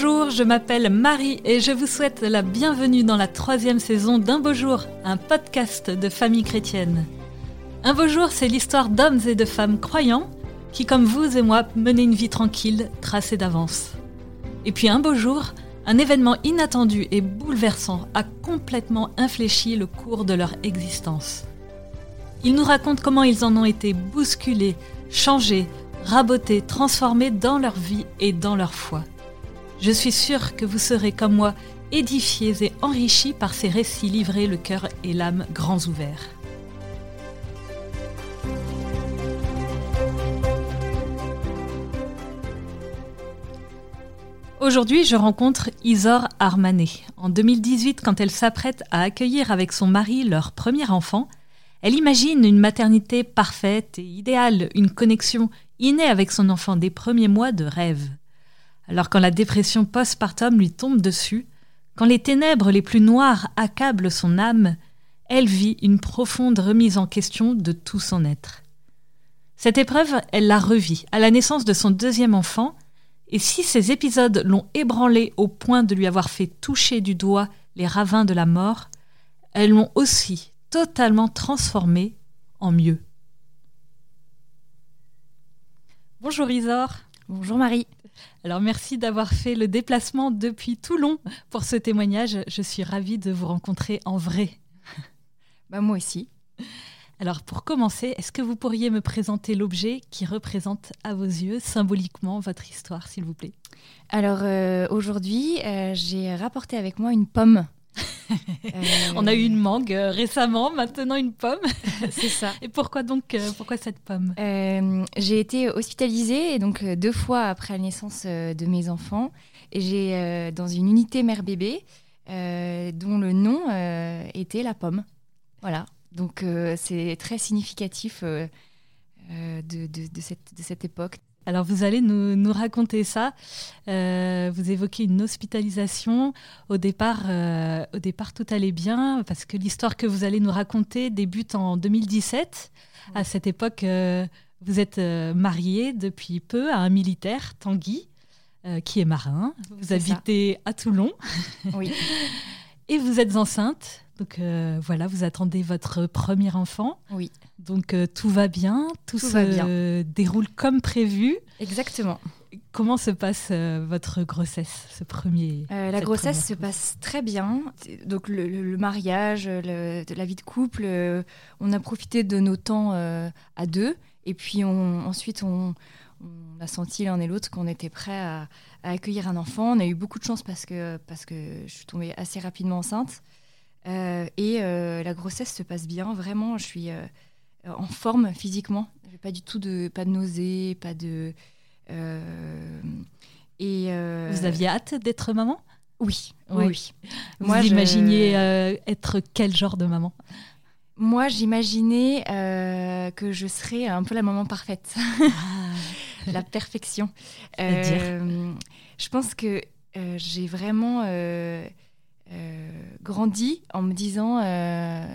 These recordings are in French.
Bonjour, je m'appelle Marie et je vous souhaite la bienvenue dans la troisième saison d'Un beau jour, un podcast de famille chrétienne. Un beau jour, c'est l'histoire d'hommes et de femmes croyants qui, comme vous et moi, menaient une vie tranquille, tracée d'avance. Et puis un beau jour, un événement inattendu et bouleversant a complètement infléchi le cours de leur existence. Ils nous racontent comment ils en ont été bousculés, changés, rabotés, transformés dans leur vie et dans leur foi. Je suis sûre que vous serez comme moi édifiés et enrichis par ces récits livrés le cœur et l'âme grands ouverts. Aujourd'hui, je rencontre Isor Armanet. En 2018, quand elle s'apprête à accueillir avec son mari leur premier enfant, elle imagine une maternité parfaite et idéale, une connexion innée avec son enfant des premiers mois de rêve. Alors quand la dépression postpartum lui tombe dessus, quand les ténèbres les plus noires accablent son âme, elle vit une profonde remise en question de tout son être. Cette épreuve, elle la revit à la naissance de son deuxième enfant, et si ces épisodes l'ont ébranlée au point de lui avoir fait toucher du doigt les ravins de la mort, elles l'ont aussi totalement transformée en mieux. Bonjour Isor. Bonjour Marie. Alors merci d'avoir fait le déplacement depuis Toulon pour ce témoignage. Je suis ravie de vous rencontrer en vrai. Bah moi aussi. Alors pour commencer, est-ce que vous pourriez me présenter l'objet qui représente à vos yeux symboliquement votre histoire, s'il vous plaît? Alors euh, aujourd'hui, euh, j'ai rapporté avec moi une pomme. On a eu une mangue euh, récemment, maintenant une pomme. C'est ça. Et pourquoi donc pourquoi cette pomme? J'ai été hospitalisée donc deux fois après la naissance de mes enfants et j'ai dans une unité mère-bébé dont le nom était la pomme. Voilà. Donc c'est très significatif de, de, cette, de cette époque. Alors vous allez nous, nous raconter ça. Euh, vous évoquez une hospitalisation. Au départ, euh, au départ, tout allait bien parce que l'histoire que vous allez nous raconter débute en 2017. À cette époque, euh, vous êtes marié depuis peu à un militaire, Tanguy, qui est marin. Vous habitez à Toulon. Oui. Et vous êtes enceinte. Donc voilà, vous attendez votre premier enfant. Oui. Donc euh, tout va bien, tout, se déroule comme prévu. Exactement. Comment se passe euh, votre grossesse, ce premier euh, La grossesse se passe très bien. Donc le, mariage, la vie de couple, on a profité de nos temps à deux. Et puis ensuite, on, a senti l'un et l'autre qu'on était prêts à, accueillir un enfant. On a eu beaucoup de chance parce que, parce que je suis tombée assez rapidement enceinte. et la grossesse se passe bien. Vraiment, je suis euh, en forme physiquement. Pas du tout de, pas de nausées, pas de. Euh, et euh, Vous aviez hâte d'être maman? Oui, oui. Vous imaginiez être quel genre de maman? Moi, j'imaginais que je serais un peu la maman parfaite, ah. la perfection. je pense que j'ai vraiment grandi en me disant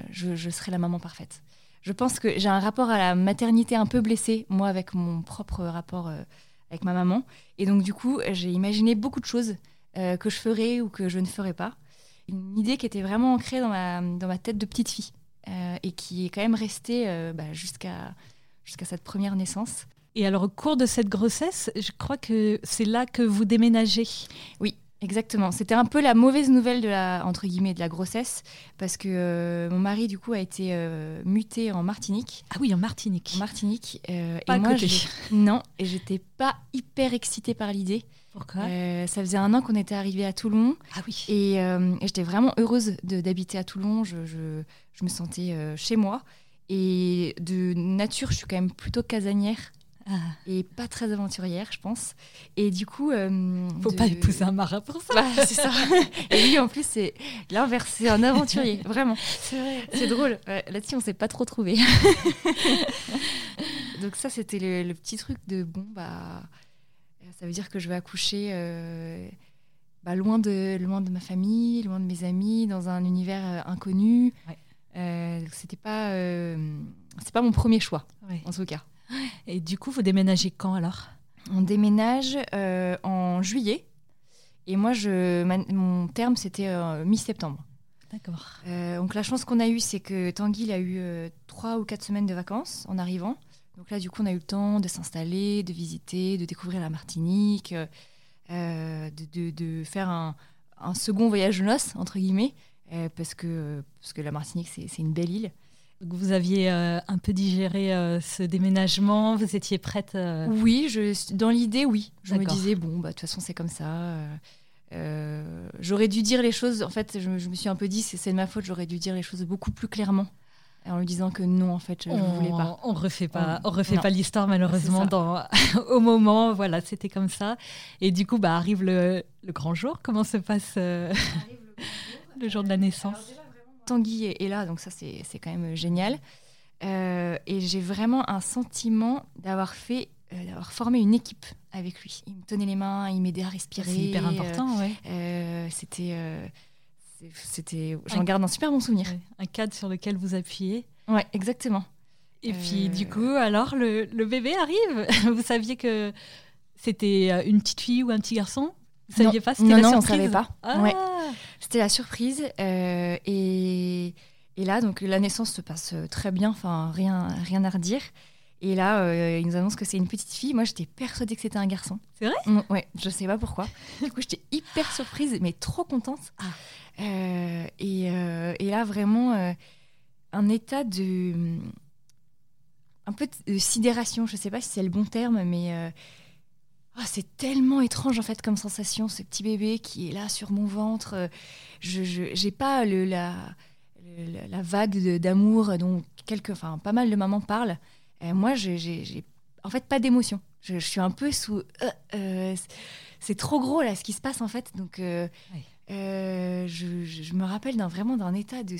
je, je serai la maman parfaite je pense que j'ai un rapport à la maternité un peu blessé, moi, avec mon propre rapport euh, avec ma maman. Et donc, du coup, j'ai imaginé beaucoup de choses euh, que je ferais ou que je ne ferais pas. Une idée qui était vraiment ancrée dans ma, dans ma tête de petite fille euh, et qui est quand même restée bah, jusqu'à jusqu'à cette première naissance. Et alors, au cours de cette grossesse, je crois que c'est là que vous déménagez. Oui, Exactement. C'était un peu la mauvaise nouvelle de la entre guillemets de la grossesse parce que euh, mon mari du coup a été euh, muté en Martinique. Ah oui, en Martinique. En Martinique. Euh, pas et moi, non, et j'étais pas hyper excitée par l'idée. Pourquoi? Ça faisait un an qu'on était arrivé à Toulon. Ah oui. Et, j'étais vraiment heureuse d'habiter à Toulon. Je, je, je me sentais chez moi. Et de nature, je suis quand même plutôt casanière. Ah. et pas très aventurière, je pense. Et du coup. Euh, Faut pas épouser un marin pour ça. Bah, c'est ça. et lui, en plus, c'est l'inverse, c'est un aventurier, vraiment. C'est drôle. Là-dessus, on s'est pas trop trouvé. Donc, ça, c'était le, petit truc de bon, bah. Ça veut dire que je vais accoucher. Euh, bah, loin, de, loin de ma famille, loin de mes amis, dans un univers euh, inconnu. Ouais. c'était pas, c'est pas mon premier choix, en tout cas. Et du coup, vous déménagez quand alors? On déménage euh, en juillet. Et moi, je, mon terme, c'était mi-septembre. D'accord. donc la chance qu'on a eue, c'est que Tanguy il a eu trois ou quatre semaines de vacances en arrivant. Donc là, du coup, on a eu le temps de s'installer, de visiter, de découvrir la Martinique, de, de, faire un, un, second voyage de noces, entre guillemets, parce, que, parce que la Martinique, c'est une belle île. Vous aviez euh, un peu digéré euh, ce déménagement, vous étiez prête euh Oui, je, dans l'idée, oui. Je me disais, bon, bah, de toute façon, c'est comme ça. j'aurais dû dire les choses, en fait, je, me suis un peu dit, c'est de ma faute, j'aurais dû dire les choses beaucoup plus clairement. En lui disant que non, en fait, je ne voulais pas. On refait pas, on, refait pas l'histoire malheureusement. Dans, au moment, voilà, c'était comme ça. Et du coup, bah, arrive le, grand jour. Comment se passe le, jour de la naissance? Tanguy est, là, donc ça c'est quand même génial. Euh, et j'ai vraiment un sentiment d'avoir fait, euh, d'avoir formé une équipe avec lui. Il me tenait les mains, il m'aidait à respirer. C'est hyper important, ouais. Euh, c'était, c'était, j'en garde un super bon souvenir. Un cadre sur lequel vous appuyez. Ouais, exactement. Et puis du coup, alors le, le bébé arrive. vous saviez que c'était une petite fille ou un petit garçon? Vous saviez pas C'était non, la non, surprise? on savait pas. Ouais. C'était la surprise. Euh, et, et, là, donc la naissance se passe très bien. Enfin, rien, rien à redire. Et là, euh, il nous annonce que c'est une petite fille. Moi, j'étais persuadée que c'était un garçon. C'est vrai? Mm, Ouais, je sais pas pourquoi. du coup, j'étais hyper surprise, mais trop contente. Ah. Euh, et, et, là, vraiment, un état de. Un peu de sidération. Je sais pas si c'est le bon terme, mais Oh, c'est tellement étrange en fait comme sensation, ce petit bébé qui est là sur mon ventre. Je n'ai pas le, la, la, vague d'amour dont quelques, enfin, pas mal de mamans parlent. Et moi, j'ai en fait pas d'émotion. Je, suis un peu sous. Euh, euh, c'est trop gros là ce qui se passe en fait. Donc, euh, je, je, me rappelle vraiment d'un état de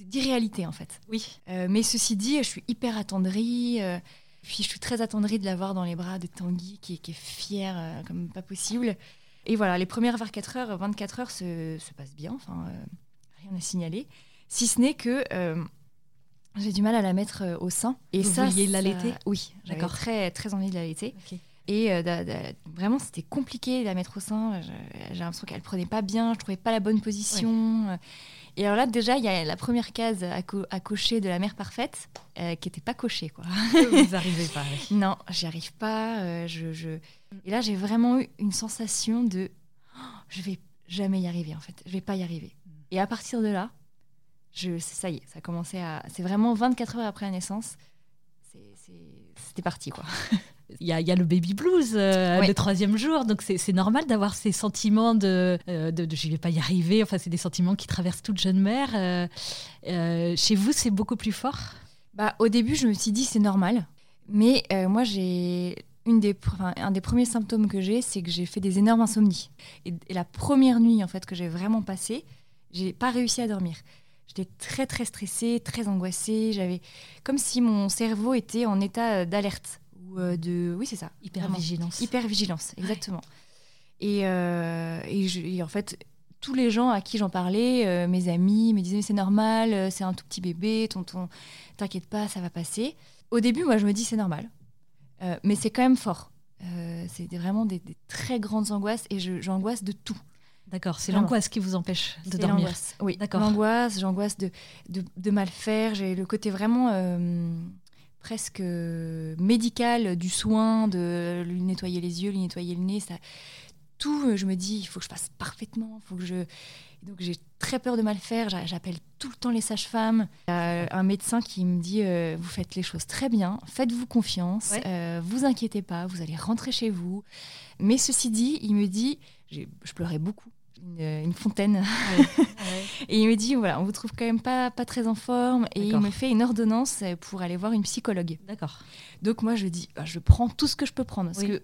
d'irréalité en fait. Oui. mais ceci dit, je suis hyper attendrie. Puis je suis très attendrie de la voir dans les bras de Tanguy, qui, est fière euh, comme pas possible. Et voilà, les premières 24 heures, 24 heures se, se passent bien, enfin, euh, rien à signaler. Si ce n'est que euh, j'ai du mal à la mettre au sein. Et Vous ça, vouliez l'allaiter? Oui, j'avais très, très envie de l'allaiter. Et vraiment, c'était compliqué de la mettre au sein. J'ai l'impression qu'elle prenait pas bien, je trouvais pas la bonne position. Et alors là, déjà, il y a la première case à, cocher de la mère parfaite euh, qui n'était pas cochée. Quoi. Vous n'arrivez pas. non, j'y arrive pas. Euh, je, Et là, j'ai vraiment eu une sensation de oh, je vais jamais y arriver, en fait. Je vais pas y arriver. Et à partir de là, je, ça y est, ça a commencé à. C'est vraiment 24 heures après la naissance. C'était parti, quoi. Il y, a, le baby blues euh, le troisième jour, donc c'est normal d'avoir ces sentiments de, euh, de, je ne vais pas y arriver. Enfin, c'est des sentiments qui traversent toute jeune mère. Euh, chez vous, c'est beaucoup plus fort? Bah, Au début, je me suis dit c'est normal. Mais moi, j'ai une des, un des premiers symptômes que j'ai, c'est que j'ai fait des énormes insomnies. Et, la première nuit en fait que j'ai vraiment passée, j'ai pas réussi à dormir. J'étais très très stressée, très angoissée. J'avais comme si mon cerveau était en état d'alerte. Euh, de. Oui, c'est ça. Hypervigilance. Hypervigilance, exactement. Et, euh, et, en fait, tous les gens à qui j'en parlais, euh, mes amis, me disaient c'est normal, c'est un tout petit bébé, tonton, t'inquiète pas, ça va passer. Au début, moi, je me dis c'est normal. mais c'est quand même fort. c'est vraiment des, très grandes angoisses et j'angoisse de tout. D'accord, c'est l'angoisse qui vous empêche de dormir. Oui, d'accord. L'angoisse, j'angoisse de, de, de, mal faire. J'ai le côté vraiment presque euh, médical du soin, de lui nettoyer les yeux, lui nettoyer le nez. Ça, tout, euh, je me dis, il faut que je fasse parfaitement. Faut que je... Donc j'ai très peur de mal faire. J'appelle tout le temps les sages-femmes. un médecin qui me dit, euh, vous faites les choses très bien, faites-vous confiance, vous inquiétez pas, vous allez rentrer chez vous. Mais ceci dit, il me dit, je pleurais beaucoup une, fontaine. et il me dit voilà, on vous trouve quand même pas, pas très en forme. Et il me fait une ordonnance pour aller voir une psychologue. D'accord. Donc moi, je dis bah, je prends tout ce que je peux prendre. Parce que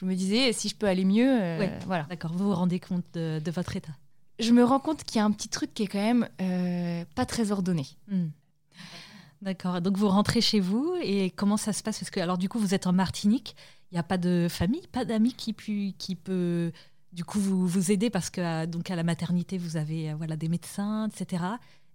je me disais, si je peux aller mieux, euh, voilà. D'accord, vous vous rendez compte de, votre état? Je me rends compte qu'il y a un petit truc qui est quand même euh, pas très ordonné. Hmm. D'accord. Donc vous rentrez chez vous et comment ça se passe? Parce que alors du coup vous êtes en Martinique, il n'y a pas de famille, pas d'amis qui, qui peut du coup vous vous aidez parce que donc à la maternité vous avez euh, voilà des médecins etc.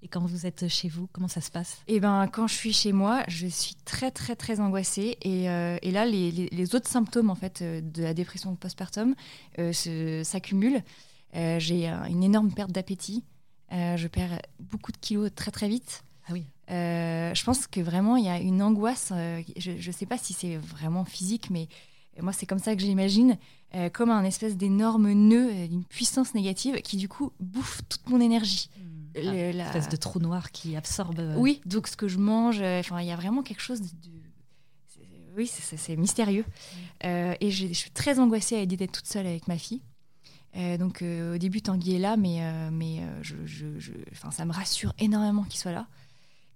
Et quand vous êtes chez vous, comment ça se passe? Eh ben, quand je suis chez moi, je suis très très très angoissée et, euh, et là, les, les- les autres symptômes en fait euh, de la dépression postpartum euh, s'accumulent. Euh, J'ai euh, une énorme perte d'appétit. Euh, je perds beaucoup de kilos très très vite. Ah oui. Euh, je pense que vraiment il y a une angoisse. euh, je ne sais pas si c'est vraiment physique, mais moi c'est comme ça que je l'imagine, euh, comme un espèce d'énorme nœud, euh, d'une puissance négative qui du coup bouffe toute mon énergie. Le- la- espèce de trou noir qui absorbe. euh, oui, donc ce que je mange, enfin, il y a vraiment quelque chose de. de- oui, c'est- mystérieux. Euh, et je, je suis très angoissée à l'idée d'être toute seule avec ma fille. Donc au début, Tanguy est là, mais, mais je, je- je- enfin, ça me rassure énormément qu'il soit là.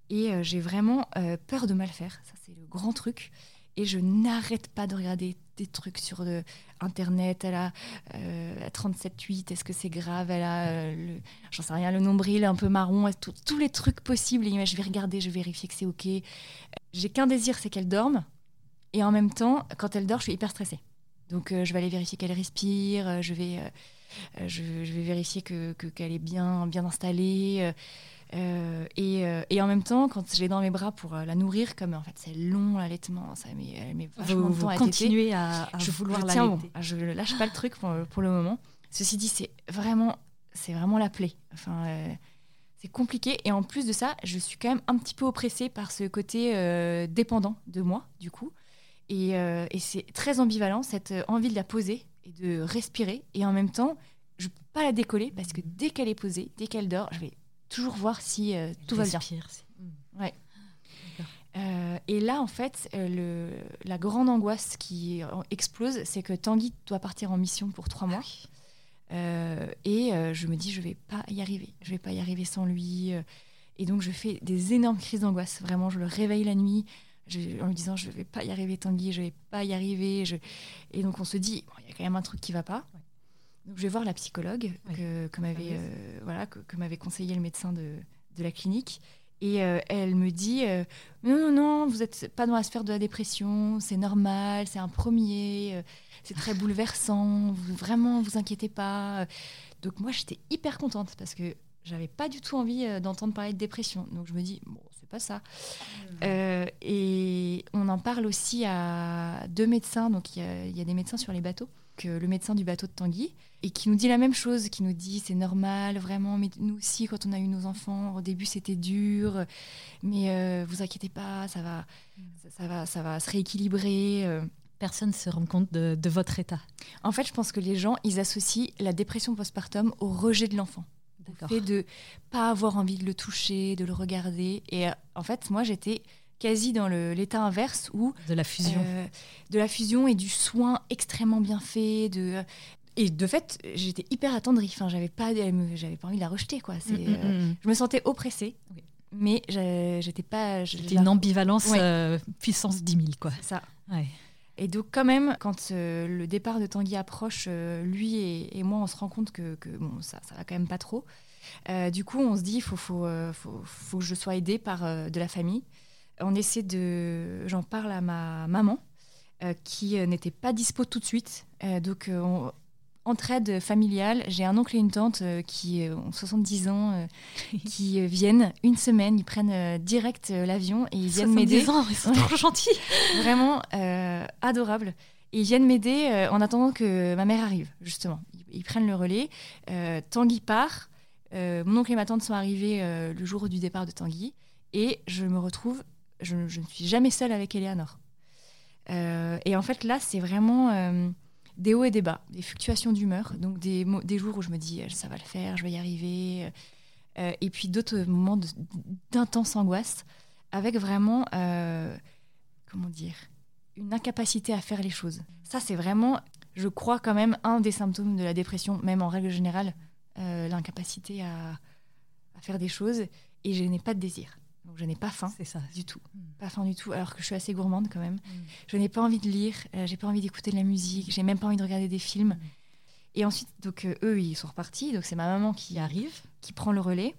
Et j'ai vraiment peur de mal faire. Ça, c'est le grand truc. Et je n'arrête pas de regarder des trucs sur euh, Internet. Elle a euh, 37,8. Est-ce que c'est grave? Elle a, euh, j'en sais rien, le nombril un peu marron. tous les trucs possibles. Je vais regarder, je vais vérifier que c'est OK. Euh, J'ai qu'un désir, c'est qu'elle dorme. Et en même temps, quand elle dort, je suis hyper stressée. Donc euh, je vais aller vérifier qu'elle respire. je, vais, je, vais vérifier que- qu'elle est bien, bien installée. Euh, euh, et, euh, et en même temps, quand je l'ai dans mes bras pour euh, la nourrir, comme en fait c'est long l'allaitement, ça met, elle met vachement Vous, de vous temps à téter continuez à, à je vouloir je la tiens bon. Je lâche pas le truc pour, pour le moment. Ceci dit, c'est vraiment, c'est vraiment la plaie. Enfin, c'est compliqué. Et en plus de ça, je suis quand même un petit peu oppressée par ce côté dépendant de moi, du coup. Et, et c'est très ambivalent, cette envie de la poser et de respirer. Et en même temps, je peux pas la décoller parce que dès qu'elle est posée, dès qu'elle dort, je vais toujours voir si euh, tout va bien. Mm. Euh, et là, en fait, euh, le, la grande angoisse qui explose, c'est que Tanguy doit partir en mission pour trois mois. Euh, et je me dis, je vais pas y arriver. Je vais pas y arriver sans lui. Et donc, je fais des énormes crises d'angoisse. Vraiment, je le réveille la nuit je- en lui disant, je vais pas y arriver, Tanguy, je vais pas y arriver. Je... Et donc, on se dit, Bon, il y a quand même un truc qui va pas. Ouais. Donc, je vais voir la psychologue Ouais. que, que m'avait euh, voilà, que, que m'avait conseillé le médecin de, de la clinique. Et euh, elle me dit euh, non, non, non, vous n'êtes pas dans la sphère de la dépression, c'est normal, c'est un premier, euh, c'est très bouleversant, vous, vraiment, vous inquiétez pas. Donc moi, j'étais hyper contente parce que j'avais pas du tout envie euh, d'entendre parler de dépression. Donc je me dis, bon, c'est pas ça. Euh, et on en parle aussi à deux médecins, donc il y, a- il y a des médecins sur les bateaux, que le médecin du bateau de Tanguy, et qui nous dit la même chose, qui nous dit c'est normal, vraiment, mais nous aussi, quand on a eu nos enfants, au début c'était dur, mais euh, vous inquiétez pas, ça va, ça, ça va, ça va se rééquilibrer. euh. Personne ne se rend compte de, de votre état. En fait, je pense que les gens, ils associent la dépression postpartum au rejet de l'enfant. Le D'accord. fait de pas avoir envie de le toucher, de le regarder. Et euh, en fait, moi, j'étais quasi dans l'état inverse où De la fusion. euh, de la fusion et du soin extrêmement bien fait. De, et de fait, j'étais hyper attendrie. Enfin, j'avais pas, me- j'avais pas envie de la rejeter, quoi. C'est, Mm, mm, euh, mm. je me sentais oppressée, mais j'étais pas. C'était une ambivalence Ouais. euh, puissance 10 000, quoi. Ça. Ouais. Et donc, quand même, quand euh, le départ de Tanguy approche, euh, lui et, et moi, on se rend compte que, que, bon, ça, ça va quand même pas trop. Euh, du coup, on se dit, il faut, faut, euh, faut, faut que je sois aidée par euh, de la famille. On essaie de. J'en parle à ma maman, euh, qui euh, n'était pas dispo tout de suite. Euh, donc, euh, on- entraide familiale. J'ai un oncle et une tante euh, qui euh, ont 70 ans, euh, qui viennent une semaine. Ils prennent direct l'avion et ils viennent 70 m'aider ans, ils sont trop gentils. vraiment euh, adorable. Et ils viennent m'aider en attendant que ma mère arrive, justement. Ils, prennent le relais. Euh, Tanguy part. Euh, mon oncle et ma tante sont arrivés le jour du départ de Tanguy. Et je me retrouve, je, je ne suis jamais seule avec Eleanor. Et en fait, là, c'est vraiment des hauts et des bas, des fluctuations d'humeur. Donc, des, jours où je me dis, euh, ça va le faire, je vais y arriver. Euh, et puis d'autres moments d'intense angoisse, avec vraiment, euh, comment dire, une incapacité à faire les choses. Ça, c'est vraiment, je crois quand même, un des symptômes de la dépression, même en règle générale, euh, l'incapacité à, à faire des choses. Et je n'ai pas de désir. Donc, je n'ai pas faim C'est ça. du tout. Mm. Pas faim du tout, alors que je suis assez gourmande quand même. Mm. Je n'ai pas envie de lire, euh, j'ai pas envie d'écouter de la musique, j'ai même pas envie de regarder des films. Mm. Et ensuite, donc euh, eux, ils sont repartis. Donc c'est ma maman qui, arrive. qui prend le relais.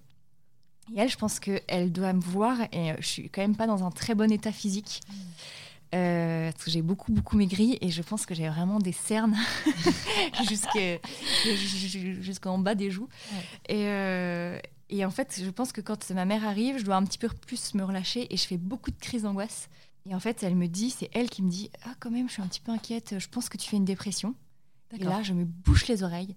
Et elle, je pense qu'elle doit me voir. Et euh, je suis quand même pas dans un très bon état physique. Euh, parce que j'ai beaucoup, beaucoup maigri. Et je pense que j'ai vraiment des cernes jusque- jusqu'en bas des joues. Ouais. Et, Et en fait, je pense que quand ma mère arrive, je dois un petit peu plus me relâcher et je fais beaucoup de crises d'angoisse. Et en fait, elle me dit, c'est elle qui me dit Ah, quand même, je suis un petit peu inquiète, je pense que tu fais une dépression. Et là, je me bouche les oreilles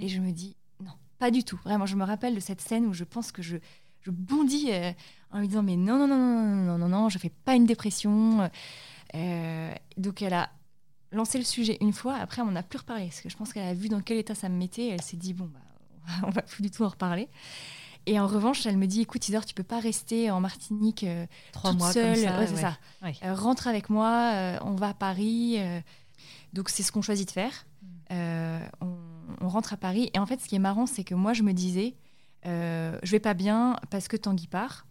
et je me dis Non, pas du tout. Vraiment, je me rappelle de cette scène où je pense que je, je bondis euh, en lui disant Mais non, non, non, non, non, non, non, non, je fais pas une dépression. Euh, donc, elle a lancé le sujet une fois. Après, on n'a plus reparlé parce que je pense qu'elle a vu dans quel état ça me mettait. Elle s'est dit Bon, bah, on va plus du tout en reparler. Et en revanche, elle me dit écoute, Isor, tu peux pas rester en Martinique euh, Trois toute mois seule. comme ça. Ouais, c'est ouais. ça. Ouais. Euh, rentre avec moi, euh, on va à Paris. donc c'est ce qu'on choisit de faire. Mm. On, on rentre à Paris. Et en fait, ce qui est marrant, c'est que moi, je me disais, je vais pas bien parce que Tanguy part.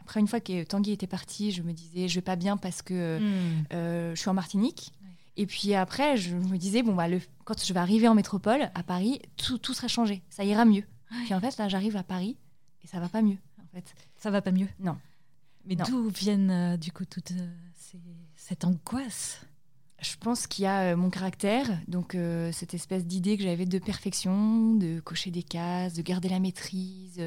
Après, une fois que Tanguy était parti, je me disais, je vais pas bien parce que euh, je suis en Martinique. Et puis après, je me disais, bon, bah, le, quand je vais arriver en métropole, à Paris, tout, tout sera changé. Ça ira mieux. Puis en fait, là, j'arrive à Paris et ça va pas mieux. En fait. Ça va pas mieux Non. Mais d'où viennent euh, du coup toute euh, ces- cette angoisse? Je pense qu'il y a euh, mon caractère, donc cette espèce d'idée que j'avais de perfection, de cocher des cases, de garder la maîtrise.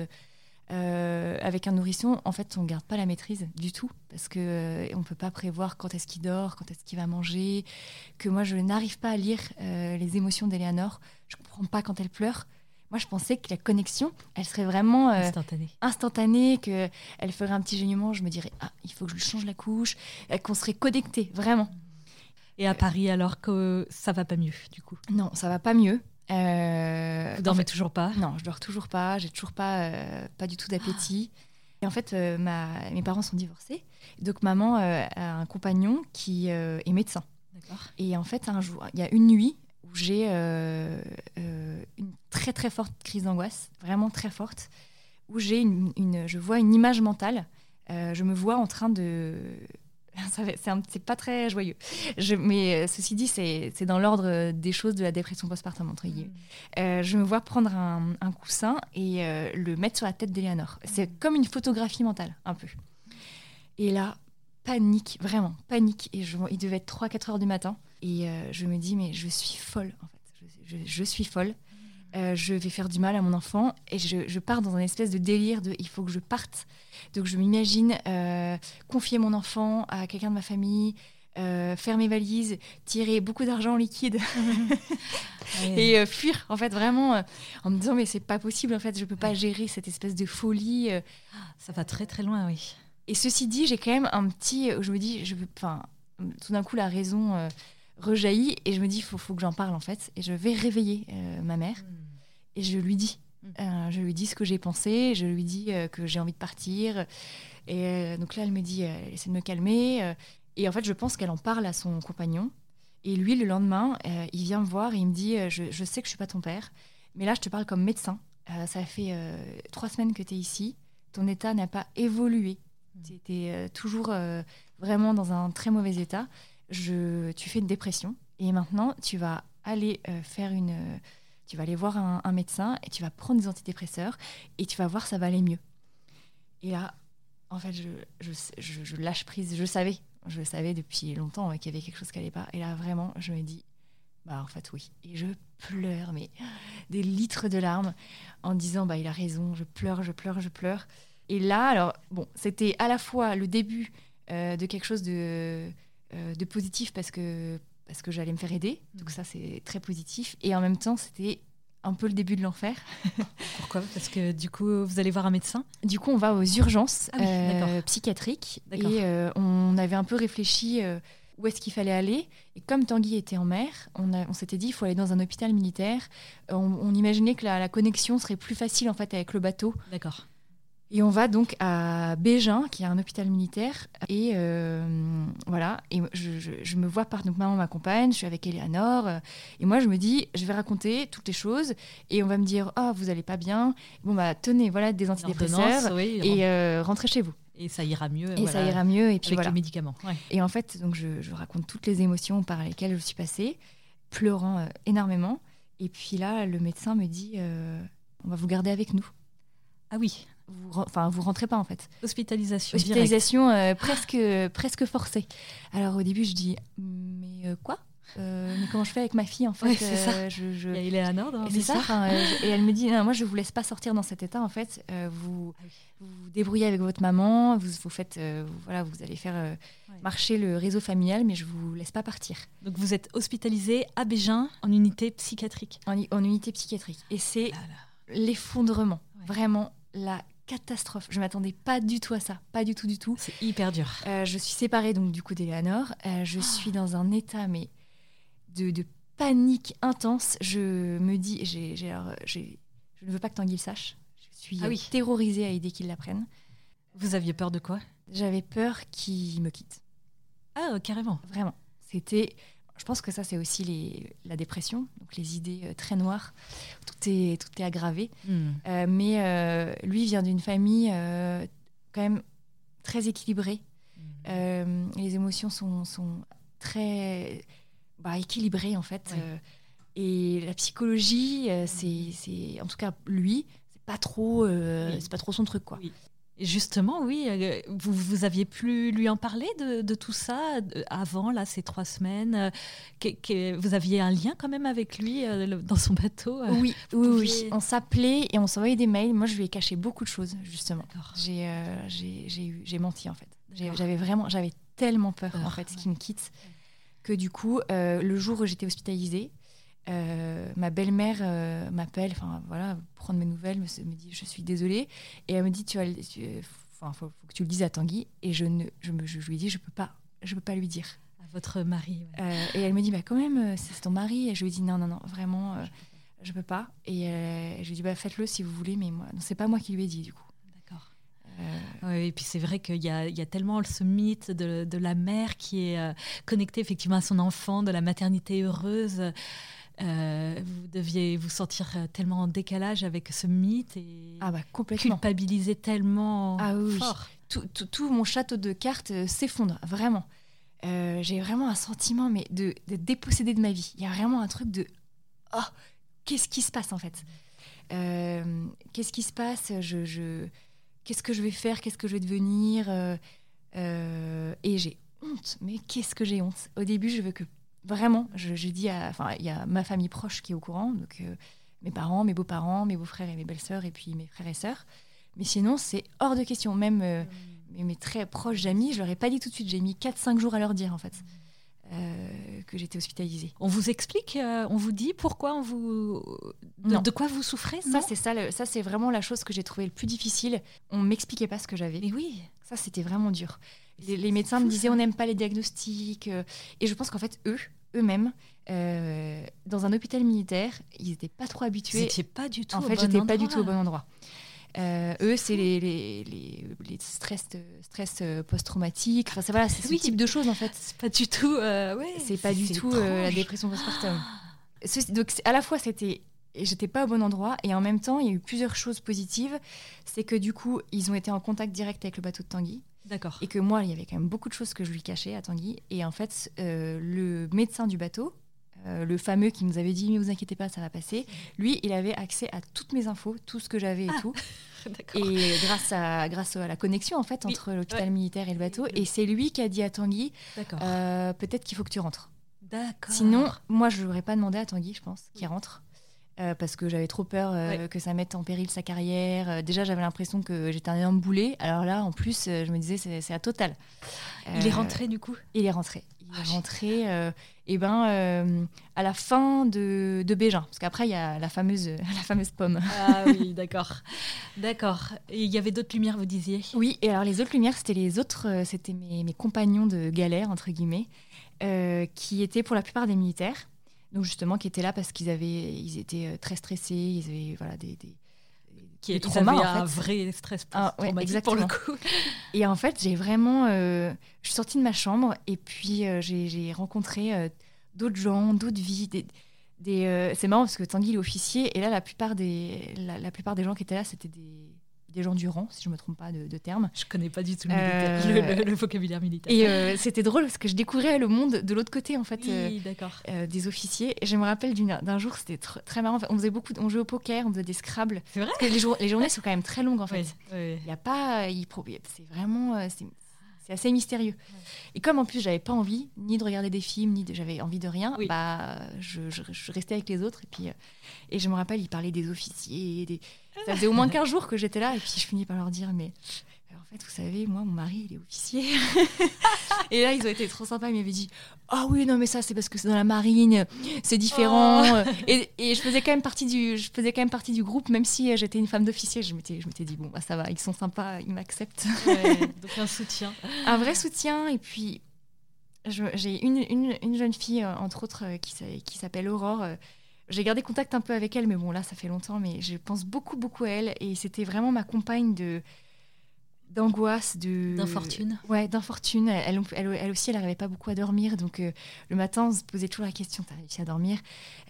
avec un nourrisson, en fait, on ne garde pas la maîtrise du tout, parce que euh, on peut pas prévoir quand est-ce qu'il dort, quand est-ce qu'il va manger. Que moi, je n'arrive pas à lire les émotions d'Eleanor. Je comprends pas quand elle pleure. Moi, je pensais que la connexion, elle serait vraiment euh, instantanée instantanée, que elle ferait un petit gémiment. Je me dirais, ah, il faut que je lui change la couche, euh, qu'on serait connectés, vraiment. Et à Paris, alors que ça va pas mieux, du coup? Non, ça va pas mieux. Euh, Vous en dormez fait- toujours pas? Non, je dors toujours pas. J'ai toujours pas, euh, pas du tout d'appétit. Et en fait, ma, mes parents sont divorcés. Donc maman a un compagnon qui est médecin. Et en fait, un jour, il y a une nuit où j'ai euh, euh, une très très forte crise d'angoisse, vraiment très forte, où j'ai une, une- je vois une image mentale. Euh, je me vois en train de c'est pas très joyeux. Je, mais ceci dit, c'est dans l'ordre des choses de la dépression postpartum, entre guillemets. Euh, je me vois prendre un, un coussin et le mettre sur la tête d'Eleanor. C'est comme une photographie mentale, un peu. Et là, panique, vraiment, panique. Et je, il devait être 3-4 heures du matin. Et euh, je me dis, mais je suis folle, en fait. Je, je- je suis folle. Euh, je vais faire du mal à mon enfant. Et je, je pars dans un espèce de délire de il faut que je parte. Donc je m'imagine euh, confier mon enfant à quelqu'un de ma famille. faire mes valises, tirer beaucoup d'argent en liquide et fuir en fait vraiment en me disant mais c'est pas possible en fait je peux pas gérer cette espèce de folie. Ça va très très loin, oui. et ceci dit j'ai quand même un petit je me dis je veux enfin tout d'un coup la raison rejaillit et je me dis faut faut que j'en parle en fait. Et je vais réveiller euh, ma mère. Et je lui dis Mm. Euh, je lui dis ce que j'ai pensé je lui dis euh, que j'ai envie de partir. Et donc là elle me dit essaie de me calmer et en fait je pense qu'elle en parle à son compagnon. Et lui le lendemain il vient me voir et il me dit je, je sais que je suis pas ton père mais là je te parle comme médecin. Ça fait trois semaines que tu es ici. Ton état n'a pas évolué. Mm. tu étais toujours vraiment dans un très mauvais état je, tu fais une dépression et maintenant tu vas aller euh, faire une tu vas aller voir un, médecin et tu vas prendre des antidépresseurs et tu vas voir ça va aller mieux. Et là en fait je, lâche prise. Je savais je savais depuis longtemps qu'il y avait quelque chose qui allait pas. Et là vraiment je me dis bah en fait oui. Et je pleure mais des litres de larmes en disant bah il a raison je pleure je pleure je pleure. Et là alors bon c'était à la fois le début euh, de quelque chose de euh, de positif parce que parce que j'allais me faire aider. Donc Mhm. ça c'est très positif. Et en même temps c'était un peu le début de l'enfer. Pourquoi? Parce que du coup, vous allez voir un médecin? Du coup on va aux urgences Ah oui, euh, psychiatriques. Et euh, on avait un peu réfléchi euh, où est-ce qu'il fallait aller. Et comme Tanguy était en mer on, s'était dit il faut aller dans un hôpital militaire. On, on imaginait que la, la connexion serait plus facile en fait avec le bateau. D'accord. Et on va donc à Bégin, qui est un hôpital militaire. Et euh, voilà, et je, je- je me vois par donc maman m'accompagne, je suis avec Eleanor. euh, et moi, je me dis, je vais raconter toutes les choses. Et on va me dire, ah, vous allez pas bien. Bon, bah, tenez, voilà des antidépresseurs. oui. Et euh, rentrez chez vous. et ça ira mieux. Et ça ira mieux. Et puis Avec voilà. les médicaments. Ouais. Et en fait, donc je, je raconte toutes les émotions par lesquelles je suis passée, pleurant énormément. Et puis là, le médecin me dit, on va vous garder avec nous. Ah oui, Vous, enfin, vous rentrez pas en fait. hospitalisation. Hospitalisation euh, presque, presque forcée. Alors au début, je dis, mais euh, quoi? Mais comment je fais avec ma fille en fait? C'est ça. Je, je... Il a Eleanor dans et c'est ça. et elle me dit non, moi je vous laisse pas sortir dans cet état en fait. vous, Ah vous vous débrouillez avec votre maman, vous, vous faites voilà, vous allez faire marcher le réseau familial, mais je vous laisse pas partir. Donc vous êtes hospitalisé à Bégin en unité psychiatrique. En, en unité psychiatrique. Et c'est l'effondrement, ouais. vraiment la catastrophe. Je m'attendais pas du tout à ça, pas du tout, du tout. C'est hyper dur. Euh, je suis séparée donc du coup d'Eleanor. Euh, je oh. suis dans un état mais de, de, panique intense. Je me dis, j'ai, je ne veux pas que Tanguy le sache. Je suis ah oui. terrorisée à l'idée qu'il l'apprenne. Vous aviez peur de quoi? J'avais peur qu'il me quitte. Ah carrément. Vraiment. C'était je pense que ça, c'est aussi les, la dépression, donc les idées euh, très noires. Tout est, tout est aggravé. Mm. Euh, mais euh, lui vient d'une famille euh, quand même très équilibrée. Mm. les émotions sont, sont très bah, équilibrées, en fait. Ouais. et la psychologie, c'est, en tout cas, lui, c'est pas trop, oui. c'est pas trop son truc, quoi. Oui. Justement, oui, vous, vous aviez pu lui en parler de, de tout ça avant, là, ces trois semaines que, que Vous aviez un lien quand même avec lui euh, dans son bateau Oui, oui. On s'appelait et on s'envoyait des mails. Moi, je lui ai caché beaucoup de choses, justement. J'ai euh, j'ai menti, en fait. J'avais vraiment, j'avais tellement peur, en fait, qu'il me quitte, que du coup, euh, le jour où j'étais hospitalisée, euh, ma belle-mère euh, m'appelle, enfin voilà, prendre mes nouvelles, me, me, dit je suis désolée, et elle me dit tu vas, tu, enfin faut, faut, que tu le dises à Tanguy, et je ne, je, me, je, je lui dis je peux pas, je peux pas lui dire. À votre mari. Ouais. Euh, et elle me dit bah quand même c'est ton mari, et je lui dis non non non vraiment je peux pas, et je lui dis bah faites-le si vous voulez, mais moi c'est pas moi qui lui ai dit du coup. Euh... Ouais, et puis c'est vrai qu'il y, y a, tellement ce mythe de, de la mère qui est euh, connectée effectivement à son enfant, de la maternité heureuse. Euh, vous deviez vous sentir tellement en décalage avec ce mythe et ah bah, complètement. culpabiliser tellement ah, oui, fort. Tout, tout, tout, mon château de cartes euh, s'effondre, vraiment. Euh, J'ai vraiment un sentiment mais de, de déposséder de ma vie. Il y a vraiment un truc de oh, qu'est-ce qui se passe en fait? Euh, Qu'est-ce qui se passe? Je, je... Qu'est-ce que je vais faire? Qu'est-ce que je vais devenir? Et j'ai honte. Mais qu'est-ce que j'ai honte? Au début, je veux que Vraiment, je, je dis à. Enfin, il y a ma famille proche qui est au courant, donc euh, mes parents, mes beaux-parents, mes beaux-frères et mes belles-sœurs, et puis mes frères et sœurs. Mais sinon, c'est hors de question. Même euh, mmh. mes très proches amis, je leur ai pas dit tout de suite. J'ai mis 4-5 jours à leur dire, en fait. Euh, que j'étais hospitalisée. On vous explique, euh, on vous dit pourquoi on vous, de, de quoi vous souffrez Ça c'est ça, le, ça c'est vraiment la chose que j'ai trouvé le plus difficile. On m'expliquait pas ce que j'avais. Mais oui, ça c'était vraiment dur. Les, les médecins me disaient ça. on n'aime pas les diagnostics, euh, et je pense qu'en fait eux, eux-mêmes, euh, dans un hôpital militaire, ils n'étaient pas trop habitués. Vous n'étiez pas du tout. En au fait, bon j'étais pas du tout au bon endroit. Euh, eux, c'est les, les, les, les, stress, stress post-traumatiques. Enfin, voilà, c'est oui. ce type de choses en fait. C'est pas du tout. Euh, ouais, c'est pas du tout euh, la dépression postpartum. Donc, à la fois, c'était. J'étais pas au bon endroit et en même temps, il y a eu plusieurs choses positives. C'est que du coup, ils ont été en contact direct avec le bateau de Tanguy. D'accord. Et que moi, il y avait quand même beaucoup de choses que je lui cachais à Tanguy. Et en fait, euh, le médecin du bateau, euh, le fameux qui nous avait dit mais vous inquiétez pas ça va passer lui il avait accès à toutes mes infos tout ce que j'avais et ah. tout et grâce à grâce à la connexion en fait Oui. entre l'hôpital Ouais. militaire et le bateau et c'est lui qui a dit à Tanguy D'accord. euh, peut-être qu'il faut que tu rentres D'accord. sinon moi je l'aurais pas demandé à Tanguy je pense qu'il rentre euh, parce que j'avais trop peur euh, Ouais. que ça mette en péril sa carrière. Euh, déjà, j'avais l'impression que j'étais un énorme boulet. Alors là, en plus, je me disais, c'est à total. il est rentré du coup? il est rentré. Il Ah, est rentré et ben, euh, à la fin de, de Bégin. Parce qu'après, il y a la fameuse, la fameuse pomme. Ah oui, d'accord. D'accord. Et il y avait d'autres lumières, vous disiez? Oui, et alors les autres lumières, c'était les autres, c'était mes, mes compagnons de galère, entre guillemets, qui étaient pour la plupart des militaires. Donc justement, qui étaient là parce qu'ils avaient, ils étaient euh, très stressés, ils avaient voilà, des, des, Qui est traumas, en un fait. vrai stress Ah, ouais, pour le coup. Et en fait, j'ai vraiment. euh, je suis sortie de ma chambre et puis euh, j'ai rencontré euh, d'autres gens, d'autres vies. Des, des, c'est marrant parce que Tanguy il est officier et là, la plupart des, la, la plupart des gens qui étaient là, c'était des, des gens du rang, si je ne me trompe pas de, de terme. Je connais pas du tout le, Euh, militaire, le, le- le vocabulaire militaire. Et euh, c'était drôle parce que je découvrais le monde de l'autre côté, en fait. oui, euh, des officiers. Et je me rappelle d'un jour, c'était tr- très marrant. On faisait beaucoup, on jouait au poker, on faisait des scrabbles. C'est vrai Parce que les, jour- les journées sont quand même très longues en fait. Oui, oui. Il y a pas, c'est vraiment, c'est assez mystérieux. Et comme en plus, j'avais pas envie ni de regarder des films, ni j'avais envie de rien, bah, je, je, restais avec les autres. Et puis, euh, et je me rappelle, ils parlaient des officiers. Des... Ça faisait au moins 15 jours que j'étais là. Et puis, je finis par leur dire, mais en fait, vous savez, moi, mon mari, il est officier. et là, ils ont été trop sympas. Ils m'avaient dit Ah oui, non, mais ça, c'est parce que c'est dans la marine, c'est différent. Oh. Et, et, je, faisais quand même partie du, je faisais quand même partie du groupe, même si euh, j'étais une femme d'officier. Je m'étais, je m'étais dit Bon, bah, ça va, ils sont sympas, ils m'acceptent. donc, un soutien. un vrai soutien. Et puis, j'ai une, une, une, jeune fille, euh, entre autres, euh, qui, qui s'appelle Aurore. J'ai gardé contact un peu avec elle, mais bon, là, ça fait longtemps, mais je pense beaucoup, beaucoup à elle. Et c'était vraiment ma compagne de d'angoisse, de d'infortune. Ouais, d'infortune. Elle, elle, aussi, elle n'arrivait pas beaucoup à dormir, donc euh, le matin, on se posait toujours la question "T'as réussi à dormir?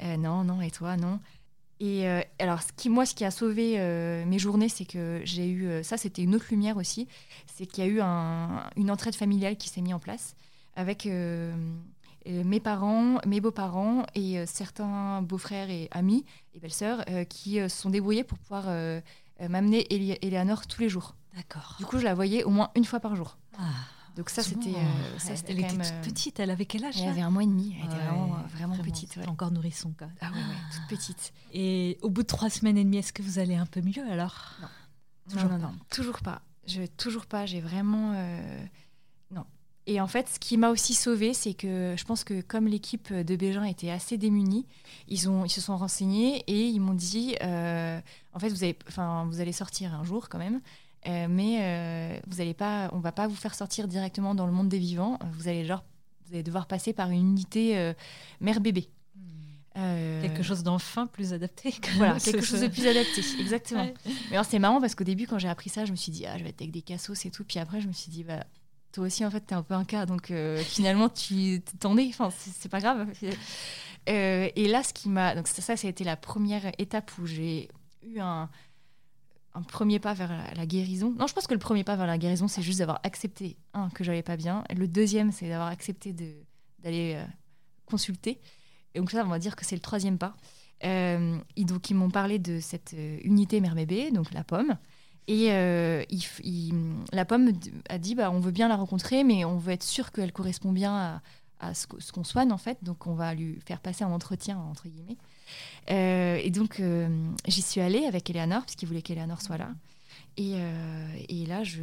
Euh, Non, non. Et toi, non Et euh, alors, ce qui, moi, ce qui a sauvé mes journées, c'est que j'ai eu ça. C'était une autre lumière aussi. C'est qu'il y a eu une entraide familiale qui s'est mise en place avec mes parents, mes beaux-parents et certains beaux-frères et amis et belles-sœurs qui se sont débrouillés pour pouvoir m'amener Eleanor tous les jours. D'accord. Du coup, je la voyais au moins une fois par jour. Ah, Donc ça, c'était, euh, ça, elle, était toute euh, petite. Elle avait quel âge Elle avait un mois et demi. Elle était vraiment, vraiment, petite. Ouais. Encore nourrisson, quoi. Ah ouais, toute petite. Et au bout de trois semaines et demie, est-ce que vous allez un peu mieux alors? Non. Toujours non, non, toujours pas. Je, toujours pas. J'ai vraiment. Euh, non. Et en fait, ce qui m'a aussi sauvée, c'est que je pense que comme l'équipe de Bégin était assez démunie, ils, ont, ils se sont renseignés et ils m'ont dit en fait, vous, avez, vous allez sortir un jour quand même. Euh, mais euh, vous allez pas, on va pas vous faire sortir directement dans le monde des vivants. Vous allez, genre, vous allez devoir passer par une unité euh, mère-bébé. Hmm. quelque chose d'enfin plus adapté. Voilà, quelque chose de plus adapté, exactement. Mais c'est marrant parce qu'au début, quand j'ai appris ça, je me suis dit, ah, je vais être avec des cassos et tout. Puis après, je me suis dit, bah, toi aussi, en fait, tu es un peu un cas. Donc finalement, tu t'en es. Enfin, c'est pas grave. et là, ce qui m'a. Donc ça, ça a été la première étape où j'ai eu un, un premier pas vers la, guérison. Non, je pense que le premier pas vers la guérison, c'est juste d'avoir accepté, un, que j'allais pas bien. Le deuxième, c'est d'avoir accepté d'aller euh, consulter. Et donc ça, on va dire que c'est le troisième pas. Euh, donc, ils m'ont parlé de cette euh, unité mère-bébé, donc la pomme. Et la pomme a dit, bah, on veut bien la rencontrer, mais on veut être sûr qu'elle correspond bien à, à ce qu'on soigne, en fait. Donc, on va lui faire passer un entretien, entre guillemets. Euh, et donc, euh, j'y suis allée avec Eleanor, puisqu'il voulait qu'Eleanor soit là. Et, euh, et, là, je,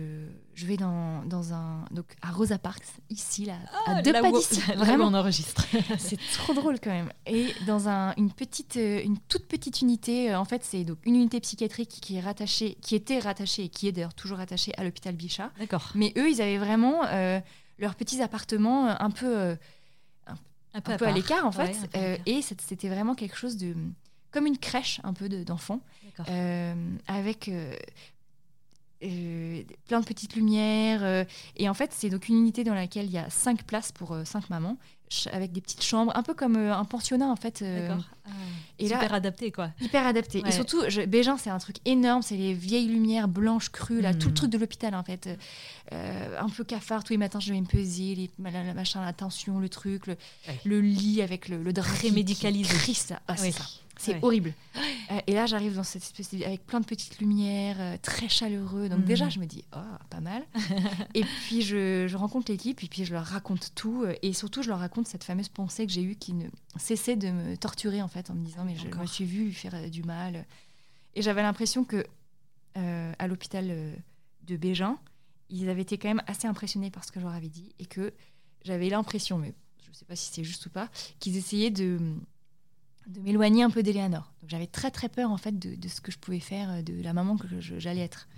je vais dans, dans, un. Donc, à Rosa Parks, ici, là, à ah, deux pas d'ici. Vraiment, on enregistre. c'est trop drôle quand même. Et dans un, une, petite, une toute petite unité, en fait, c'est donc une unité psychiatrique qui, est rattachée, qui était rattachée et qui est d'ailleurs toujours rattachée à l'hôpital Bichat. D'accord. Mais eux, ils avaient vraiment leurs petits appartements un peu un peu, à, l'écart en fait. Euh, et c'était vraiment quelque chose de comme une crèche un peu d'enfants, euh, avec euh, plein de petites lumières. et en fait, c'est donc une unité dans laquelle il y a cinq places pour cinq mamans avec des petites chambres, un peu comme euh, un pensionnat en fait. Euh, D'accord. Ah, et hyper adapté quoi. Hyper adapté. Et surtout, je, Bégin, c'est un truc énorme, c'est les vieilles lumières blanches crues, là, tout le hmm. truc de l'hôpital en fait. Euh, un peu cafard, tous les matins je vais me peser, les, la, machin, la tension, le truc, le, lit avec le, le drap. Médicalisé. Ah, c'est ça. C'est horrible. Euh, et là, j'arrive dans cette espèce avec plein de petites lumières, euh, très chaleureux. Donc déjà, mhm. je me dis, oh, pas mal. et puis, je, rencontre l'équipe, et puis je leur raconte tout. Et surtout, je leur raconte cette fameuse pensée que j'ai eue qui ne cessait de me torturer, en fait, en me disant, mais je me suis vue faire du mal. Et j'avais l'impression que à l'hôpital de Bégin, ils avaient été quand même assez impressionnés par ce que je leur avais dit, et que j'avais l'impression, mais je ne sais pas si c'est juste ou pas, qu'ils essayaient de de m'éloigner un peu d'Eléanor. Donc j'avais très très peur en fait de, ce que je pouvais faire, euh, de la maman que j'allais être.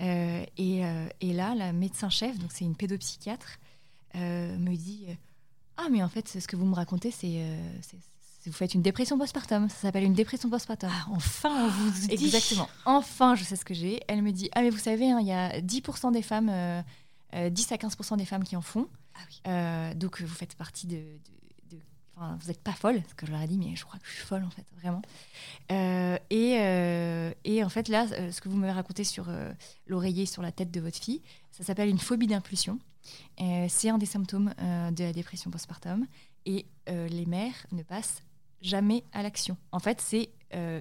Euh, euh, et, là, la médecin-chef, donc c'est une pédopsychiatre, me dit Ah, mais en fait, ce que vous me racontez, c'est vous faites une dépression postpartum. Ça s'appelle une dépression postpartum. Ah, enfin, on vous dit. Exactement. Enfin, je sais ce que j'ai. Elle me dit Ah, mais vous savez, hein, il y a 10% des femmes, 10 à 15% des femmes qui en font. Ah, oui. donc, vous faites partie de vous n'êtes pas folle, ce que je leur ai dit, mais je crois que je suis folle en fait, vraiment. Euh, et, euh, et, en fait, là, euh, ce que vous m'avez raconté sur l'oreiller sur la tête de votre fille, ça s'appelle une phobie d'impulsion. C'est un des symptômes de la dépression postpartum. Et les mères ne passent jamais à l'action. En fait, c'est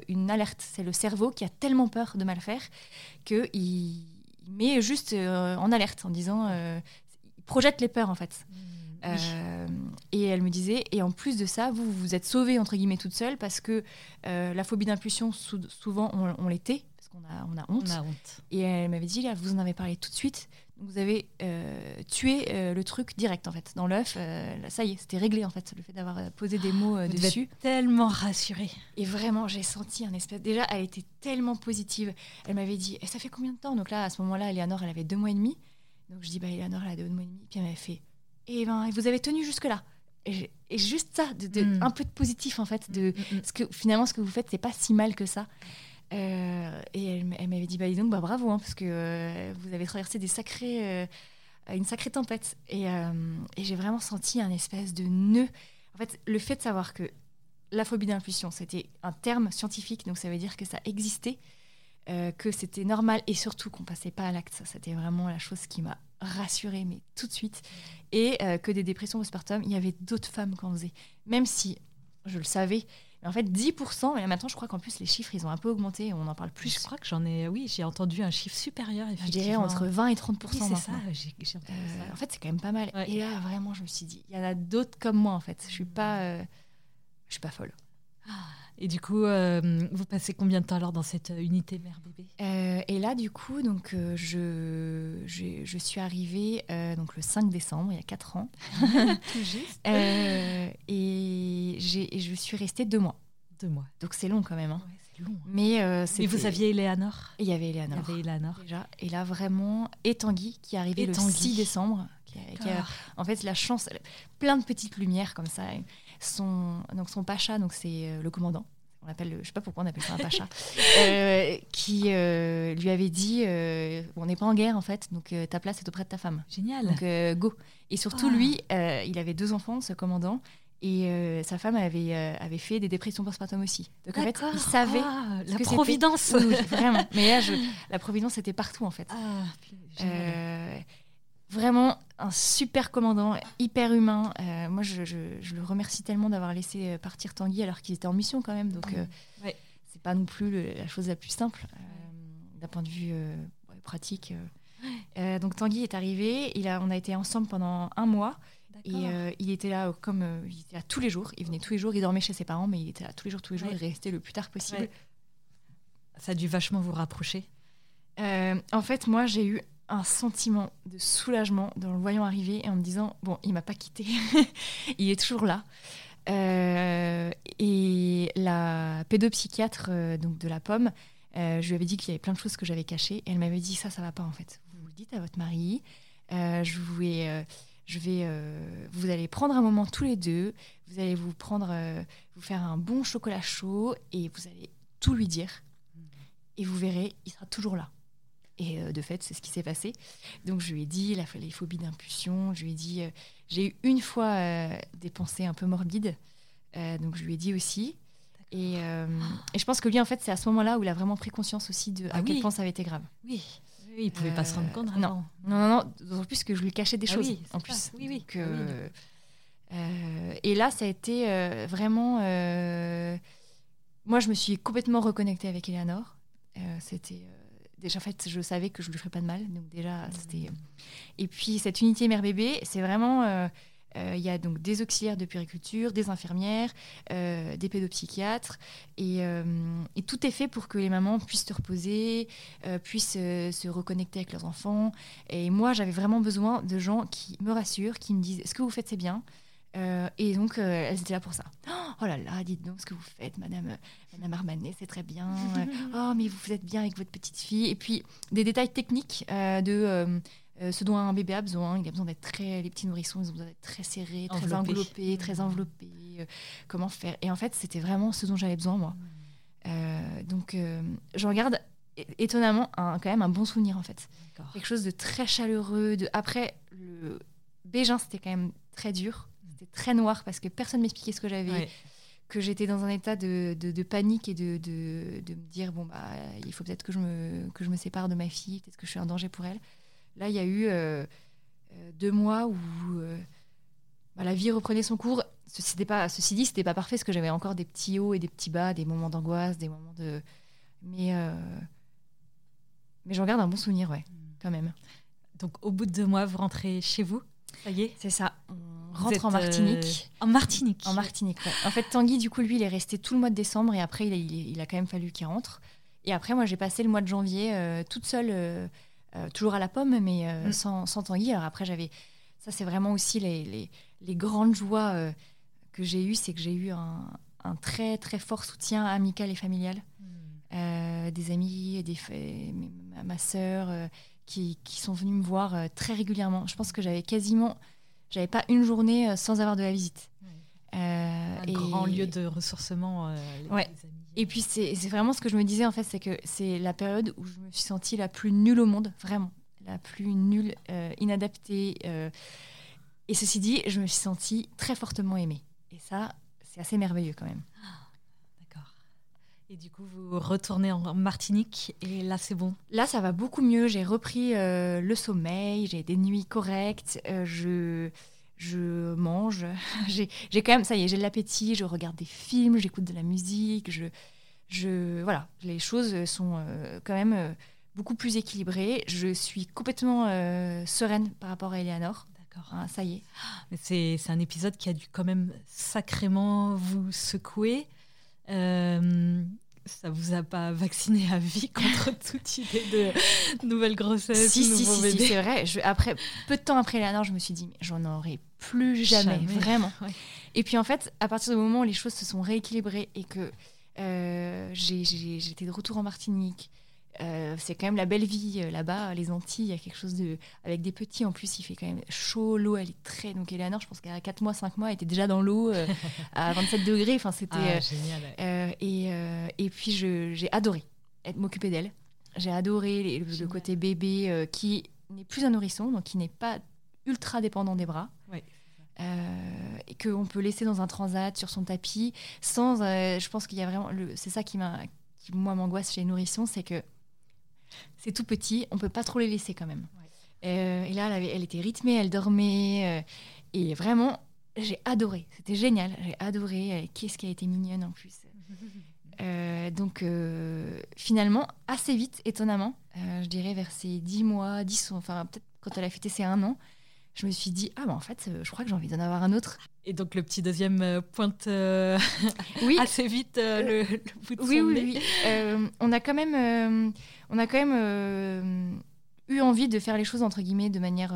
une alerte. C'est le cerveau qui a tellement peur de mal faire qu'il il met juste en alerte en disant projette les peurs en fait. Mmh, Euh, et elle me disait, et en plus de ça, vous vous êtes sauvée entre guillemets toute seule parce que euh, la phobie d'impulsion, sou- souvent on, on l'était parce qu'on a, on a honte. On a honte. Et elle m'avait dit, là, vous en avez parlé tout de suite. Donc, Vous avez euh, tué euh, le truc direct en fait dans l'œuf. euh, ça y est, c'était réglé en fait le fait d'avoir posé des mots Vous dessus. Tellement rassurée. Et vraiment, j'ai senti un espèce. Déjà, elle était tellement positive. Elle m'avait dit, et ça fait combien de temps? Donc là, à ce moment-là, Eleanor, elle avait deux mois et demi. Donc je dis, bah Eleanor, elle a deux mois et demi. Puis elle m'avait fait, et ben, vous avez tenu jusque là. Et, juste ça, de, de- Mm. un peu de positif en fait, de Mm, mm. ce que finalement ce que vous faites, c'est pas si mal que ça. Euh, et elle, m'avait dit, bah dis donc, bah bravo, hein, parce que euh, vous avez traversé euh, une sacrée tempête. Et, j'ai vraiment senti un espèce de nœud. En fait, le fait de savoir que la phobie d'impulsion, c'était un terme scientifique, donc ça veut dire que ça existait, que c'était normal et surtout qu'on passait pas à l'acte. Ça, c'était vraiment la chose qui m'a rassurée, mais tout de suite. Et que des dépressions postpartum, il y avait d'autres femmes qui en faisaient. Même si je le savais, mais en fait 10%, et maintenant je crois qu'en plus les chiffres ils ont un peu augmenté, on en parle Plus, je crois que j'en ai. Oui, j'ai entendu un chiffre supérieur. Je dirais entre 20 et 30% Oui, c'est ça. J'ai entendu Euh, ça. en fait, c'est quand même pas mal. Ouais. Et là, vraiment, je me suis dit, il y en a d'autres comme moi, en fait. Je suis pas, euh, je suis pas folle. Et du coup, euh, vous passez combien de temps alors dans cette euh, unité mère-bébé Euh, et là, du coup, donc, euh, je, je, je suis arrivée donc le 5 décembre, il y a 4 ans. Tout juste. Et, j'ai- et je suis restée deux mois. Deux mois. Donc, c'est long quand même. hein. Ouais, long. hein. Mais vous aviez Eleanor? Il y avait Il y Eleanor. avait Eleanor. Déjà. Et là, vraiment, et Tanguy, qui est arrivé Et le Tanguy. 6 décembre. Qui a- qui a- en fait, la chance, plein de petites lumières comme ça. Son, donc son pacha, donc c'est euh, le commandant. On l'appelle, le- je sais pas pourquoi on appelle ça un pacha, euh, qui euh, lui avait dit, euh, on n'est pas en guerre en fait, donc ta place est auprès de ta femme. Génial. Donc go. Et surtout Ah. lui, il avait deux enfants, ce commandant, et sa femme avait, avait fait des dépressions postpartum aussi. Donc en fait, il savait. Ah, la providence. Oui, vraiment. Mais là, je- la providence était partout en fait. Ah, vraiment un super commandant, hyper humain. Euh, moi, je, je- je le remercie tellement d'avoir laissé euh, partir Tanguy alors qu'il était en mission quand même. Donc, euh, Ouais. c'est pas non plus le- la chose la plus simple euh, d'un point de vue euh, pratique. euh. Euh, donc, Tanguy est arrivé. Il a, on a été ensemble pendant un mois. Et euh, il était là comme euh, il était là tous les jours. Il venait tous les jours. Il dormait chez ses parents, mais il était là tous les jours, tous les jours. Ouais. Il restait le plus tard possible. Ouais. Ça a dû vachement vous rapprocher. Euh, en fait, moi, j'ai eu un sentiment de soulagement dans le voyant arriver et en me disant bon, il m'a pas quitté, il est toujours là. Euh, et la pédopsychiatre euh, donc de la pomme, euh, je lui avais dit qu'il y avait plein de choses que j'avais cachées et elle m'avait dit ça, ça va pas en fait. Vous le dites à votre mari. je vais, euh, je vais, vous allez prendre un moment tous les deux. Vous allez vous prendre, vous faire un bon chocolat chaud et vous allez tout lui dire. Et vous verrez, il sera toujours là. Et euh, de fait, c'est ce qui s'est passé. Donc je lui ai dit la, les phobies d'impulsion. Je lui ai dit, euh, j'ai eu une fois euh, des pensées un peu morbides. Donc je lui ai dit aussi. Et, et je pense que lui, en fait, c'est à ce moment-là où il a vraiment pris conscience aussi de à Ah quel point ça avait été grave. Oui. Oui, il pouvait pas se rendre compte non. avant. Non, non, non. D'autant plus que je lui cachais des Ah choses oui, en ça. plus. Oui, oui. Donc, euh, Ah oui, euh, et là, ça a été vraiment. moi, je me suis complètement reconnectée avec Eleanor. C'était déjà en fait, je savais que je lui ferais pas de mal. Donc déjà, c'était. Et puis cette unité mère-bébé, c'est vraiment. euh, euh, Il y a donc des auxiliaires de puériculture, des infirmières, euh, des pédopsychiatres, et, euh, et tout est fait pour que les mamans puissent se reposer, euh, puissent euh, se reconnecter avec leurs enfants. Et moi, j'avais vraiment besoin de gens qui me rassurent, qui me disent ce que vous faites, c'est bien? Euh, et donc, euh, elles étaient là pour ça. Oh là là, dites donc ce que vous faites, Madame, euh, Madame Armanet, c'est très bien. Oh, mais vous êtes bien avec votre petite fille. Et puis, des détails techniques euh, de ce dont un bébé a besoin. Il a besoin d'être très. Les petits nourrissons, ils ont besoin d'être très serrés, très Enveloppés. enveloppés, très enveloppés. comment faire Et en fait, c'était vraiment ce dont j'avais besoin, moi. Euh, donc, j'en garde étonnamment un, quand même un bon souvenir, en fait quelque chose de très chaleureux. De... Après, le Bégin, c'était quand même très dur. C'était très noir parce que personne m'expliquait ce que j'avais. Ouais. Que j'étais dans un état de, de- de panique et de, de- de me dire bon, bah, il faut peut-être que, je me- que je me sépare de ma fille, peut-être que je suis un danger pour elle. Là, il y a eu euh, euh, deux mois où euh, bah, la vie reprenait son cours. Ceci, pas, ceci dit, c'était pas parfait parce que j'avais encore des petits hauts et des petits bas, des moments d'angoisse, des moments de. Mais, mais j'en garde un bon souvenir, ouais, quand même. Donc, au bout de deux mois, vous rentrez chez vous Ça y est? C'est ça. Rentre êtes, en Martinique. euh, En Martinique. En Martinique, ouais. En fait, Tanguy, du coup, lui, il est resté tout le mois de décembre et après, il a, il- il a quand même fallu qu'il rentre. Et après, moi, j'ai passé le mois de janvier euh, toute seule, euh, euh, toujours à la pomme, mais Mm. sans, sans Tanguy. Alors après, j'avais. Ça, c'est vraiment aussi les, les, les grandes joies que j'ai eues, c'est que j'ai eu un, un très, très fort soutien amical et familial. Euh, des amis, des, ma, ma sœur, qui, qui sont venus me voir très régulièrement. Je pense que j'avais quasiment. J'avais pas une journée euh, sans avoir de la visite. Ouais. Euh, Un et- grand lieu de ressourcement. euh, les- Ouais. amis. Et puis c'est vraiment ce que je me disais en fait, c'est que c'est la période où je me suis sentie la plus nulle au monde, vraiment, la plus nulle, inadaptée. et ceci dit, je me suis sentie très fortement aimée. Et ça, c'est assez merveilleux quand même. Et du coup, vous retournez en Martinique et là, c'est bon. Là, ça va beaucoup mieux. J'ai repris euh, le sommeil, j'ai des nuits correctes, euh, je, je mange. j'ai quand même, ça y est, j'ai de l'appétit, je regarde des films, j'écoute de la musique. Je, je, voilà, les choses sont euh, quand même beaucoup plus équilibrées. Je suis complètement sereine par rapport à Eleanor. D'accord. Hein, ça y est. C'est un épisode qui a dû quand même sacrément vous secouer. Euh, ça vous a pas vacciné à vie contre toute idée de nouvelle grossesse, si, si, si, si, c'est vrai. Je- après, peu de temps après Eleanor, je me suis dit, mais j'en aurai plus jamais, Jamais. vraiment. Ouais. Et puis en fait, à partir du moment où les choses se sont rééquilibrées et que euh, j'étais de retour en Martinique, euh, c'est quand même la belle vie euh, là-bas, les Antilles, il y a quelque chose de. Avec des petits en plus, il fait quand même chaud, l'eau elle est très. Donc Eleanor, je pense qu'à 4 mois, 5 mois, elle était déjà dans l'eau euh, à 27 degrés. Enfin, c'était. Ah, euh, génial. et, et puis j'ai adoré être m'occuper d'elle. J'ai adoré les- le, côté bébé qui n'est plus un nourrisson, donc qui n'est pas ultra dépendant des bras. Ouais. Euh, et qu'on peut laisser dans un transat sur son tapis sans euh, je pense qu'il y a vraiment c'est ça qui m'a qui moi m'angoisse chez les nourrissons c'est que c'est tout petit on peut pas trop les laisser quand même. Euh, et là elle, avait- elle était rythmée elle dormait euh, et vraiment j'ai adoré. C'était génial. J'ai adoré Euh, qu'est-ce qui a été mignonne en plus. Euh, donc finalement, assez vite, étonnamment, je dirais vers ses 10 mois, 10, enfin peut-être quand elle a fêté ses 1 an, je me suis dit, ah bah en fait, euh, je crois que j'ai envie d'en avoir un autre. Et donc le petit deuxième euh, pointe euh, Oui, assez vite euh, le, le bout de oui, son oui, nez. oui. Euh, on a quand même, on a quand même eu envie de faire les choses, entre guillemets, de manière...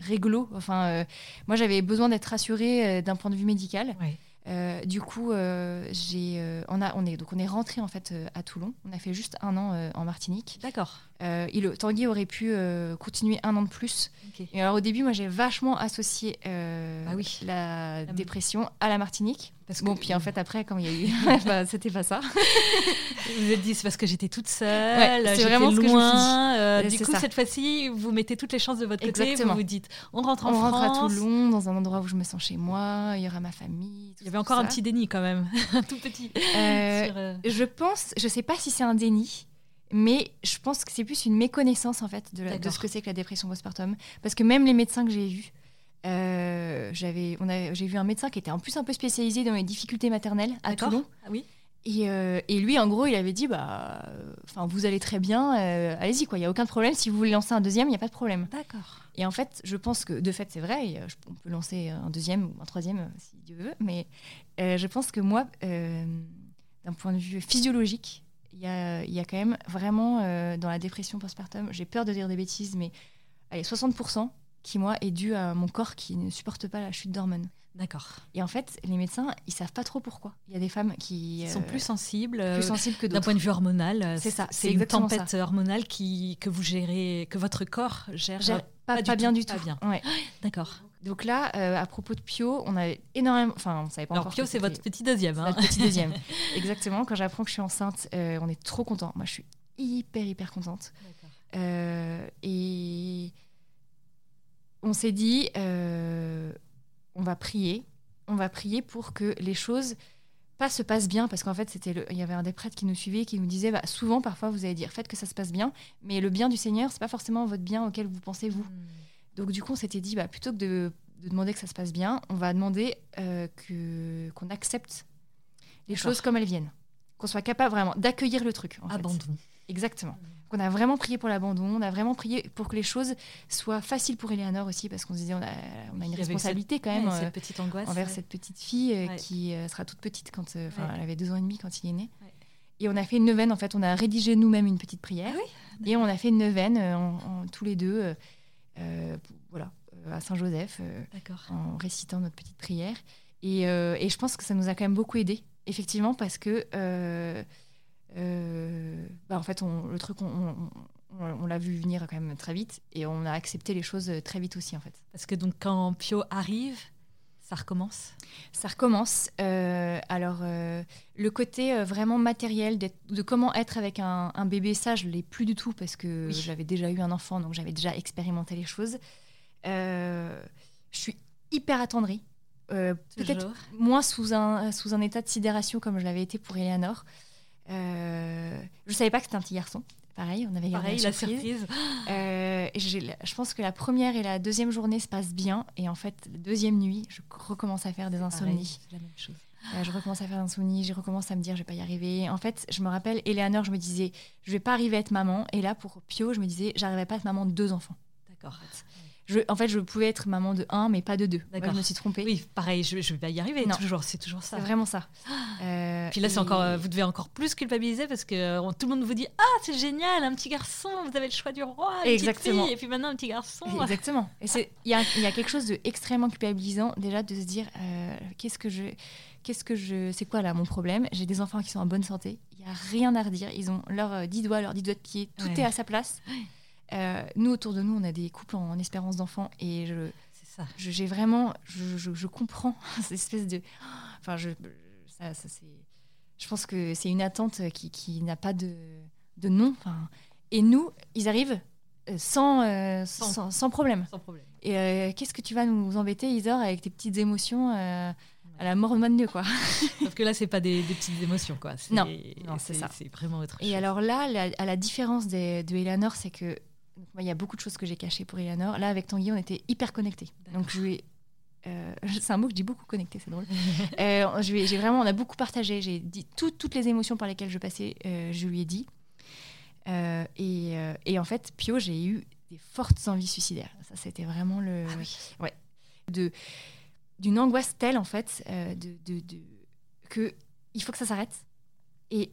réglo enfin moi j'avais besoin d'être rassurée d'un point de vue médical Ouais. Euh, du coup, euh, j'ai, euh, on a, on est donc on est rentré en fait à Toulon. On a fait juste un an en Martinique. D'accord. Il, Tanguy aurait pu continuer un an de plus. Ok. Et alors au début, moi j'ai vachement associé Ah oui. la La- dépression à la Martinique. Parce Bon, que puis en fait après, quand il y a eu, bah, c'était pas ça. vous vous êtes dit c'est parce que j'étais toute seule, Ouais, c'est vraiment ce loin. euh, du coup, ça. cette fois-ci, vous mettez toutes les chances de votre côté. Exactement. Vous vous dites on rentre en on rentre à France. Toulon, dans un endroit où je me sens chez moi. Il y aura ma famille. Il y avait encore un petit déni quand même, un tout petit. Euh, sur, euh, Je pense, je sais pas si c'est un déni, mais je pense que c'est plus une méconnaissance en fait de, la- de ce que c'est que la dépression postpartum. Parce que même les médecins que j'ai vus, euh, j'avais, on a, j'ai vu un médecin qui était en plus un peu spécialisé dans les difficultés maternelles à. Toulon. Ah oui. Et, euh, et lui, en gros, il avait dit, bah, euh, enfin, vous allez très bien, euh, allez-y quoi, il y a aucun problème. Si vous voulez lancer un deuxième, il y a pas de problème. D'accord. Et en fait, je pense que de fait, c'est vrai. et, je- on peut lancer un deuxième ou un troisième si Dieu veut. Mais je pense que moi, d'un point de vue physiologique, il y a, y a quand même vraiment dans la dépression postpartum, j'ai peur de dire des bêtises, mais allez, 60% qui, moi, est dû à mon corps qui ne supporte pas la chute d'hormones. D'accord. Et en fait, les médecins, ils savent pas trop pourquoi. Il y a des femmes qui Ils euh, sont plus sensibles. euh, plus sensibles que D'un point de vue hormonal, euh, C'est ça, c'est une tempête hormonale qui, que vous gérez, que votre corps gère. Gère euh, pas, pas pas du bien tout, du pas tout. bien. Ouais. D'accord. Donc là, euh, à propos de Pio, on avait énormément. Enfin, on savait pas Alors encore. Pio, c'est votre petit deuxième. Hein. notre petit deuxième. Exactement. Quand j'apprends que je suis enceinte, euh, on est trop content. Moi, je suis hyper, hyper contente. Euh, et on s'est dit, euh, on va prier. On va prier pour que les choses pas se passent bien, parce qu'en fait, c'était le- il y avait un des prêtres qui nous suivait, qui nous disait, bah, souvent, parfois, vous allez dire, faites que ça se passe bien, mais le bien du Seigneur, c'est pas forcément votre bien auquel vous pensez vous. Donc du coup, on s'était dit, bah, plutôt que de, de demander que ça se passe bien, on va demander euh, que qu'on accepte les choses comme elles viennent, qu'on soit capable vraiment d'accueillir le truc. en fait. Exactement. On a vraiment prié pour l'abandon, on a vraiment prié pour que les choses soient faciles pour Eleanor aussi, parce qu'on se disait on a, on a une responsabilité quand même cette petite angoisse, envers cette petite fille qui sera toute petite quand, enfin, elle avait deux ans et demi quand il est né. Et on a fait une neuvaine, en fait, on a rédigé nous-mêmes une petite prière. Ah et on a fait une neuvaine en, tous les deux, voilà, à Saint-Joseph, en récitant notre petite prière. Et, et, je pense que ça nous a quand même beaucoup aidé, effectivement, parce que euh, bah, en fait, on, le truc, on, on, l'a vu venir quand même très vite et on a accepté les choses très vite aussi, en fait. Parce que donc, quand Pio arrive, ça recommence? Ça recommence. Euh, alors, euh, le côté vraiment matériel de comment être avec un, bébé, ça, je ne l'ai plus du tout parce que j'avais déjà eu un enfant, donc j'avais déjà expérimenté les choses. je suis hyper attendrie. Peut-être moins sous un, sous un état de sidération comme je l'avais été pour Eleanor. Euh, je savais pas que c'était un petit garçon. Pareil, on avait Pareil, la surprise. Euh, je pense que la première et la deuxième journée se passent bien. Et en fait, la deuxième nuit, je recommence à faire des insomnies. la même chose. Euh, je recommence à faire des insomnies, je recommence à me dire je vais pas y arriver. En fait, je me rappelle, Eleanor, je me disais je vais pas arriver à être maman. Et là, pour Pio, je me disais j'arriverai pas à être maman de deux enfants. D'accord en fait, je pouvais être maman de un, mais pas de deux. D'accord. je me suis trompée. Oui, pareil, je, vais pas y arriver. Toujours, c'est toujours ça. C'est vraiment ça. Euh, Puis là, c'est encore, euh, vous devez encore plus culpabiliser parce que euh, tout le monde vous dit ah c'est génial, un petit garçon, vous avez le choix du roi. Exactement. et puis maintenant un petit garçon. Exactement. Et il y a, y a, quelque chose de extrêmement culpabilisant déjà de se dire qu'est-ce que je qu'est-ce que je c'est quoi là mon problème? J'ai des enfants qui sont en bonne santé, il y a rien à redire, ils ont leurs dix doigts, leurs dix doigts de pied, tout est à sa place. Euh, nous, autour de nous, on a des couples en, espérance d'enfant et je, ça. j'ai vraiment, je, comprends cette espèce de, enfin, je, ça, ça c'est, je pense que c'est une attente qui, qui n'a pas de, de nom. Enfin, et nous, ils arrivent euh, sans, euh, sans, sans, problème. Sans problème. Et qu'est-ce que tu vas nous embêter, Isor, avec tes petites émotions à la mort de Dieu, quoi? Sauf que là, c'est pas des, petites émotions, quoi. Non, non c'est ça. C'est vraiment autre chose. Et alors là, à la différence de Eleanor, c'est que il y a beaucoup de choses que j'ai cachées pour Eleanor. Là, avec Tanguy, on était hyper connectés. Donc, je lui euh, c'est un mot que je dis beaucoup connecté, c'est drôle. euh, j'ai vraiment, on a beaucoup partagé. J'ai dit toutes les émotions par lesquelles je passais, euh, je lui ai dit. Et, et, en fait, Pio, j'ai eu des fortes envies suicidaires. Ça, c'était vraiment le, ah oui. ouais, de d'une angoisse telle en fait, de, de, de, que il faut que ça s'arrête. Et,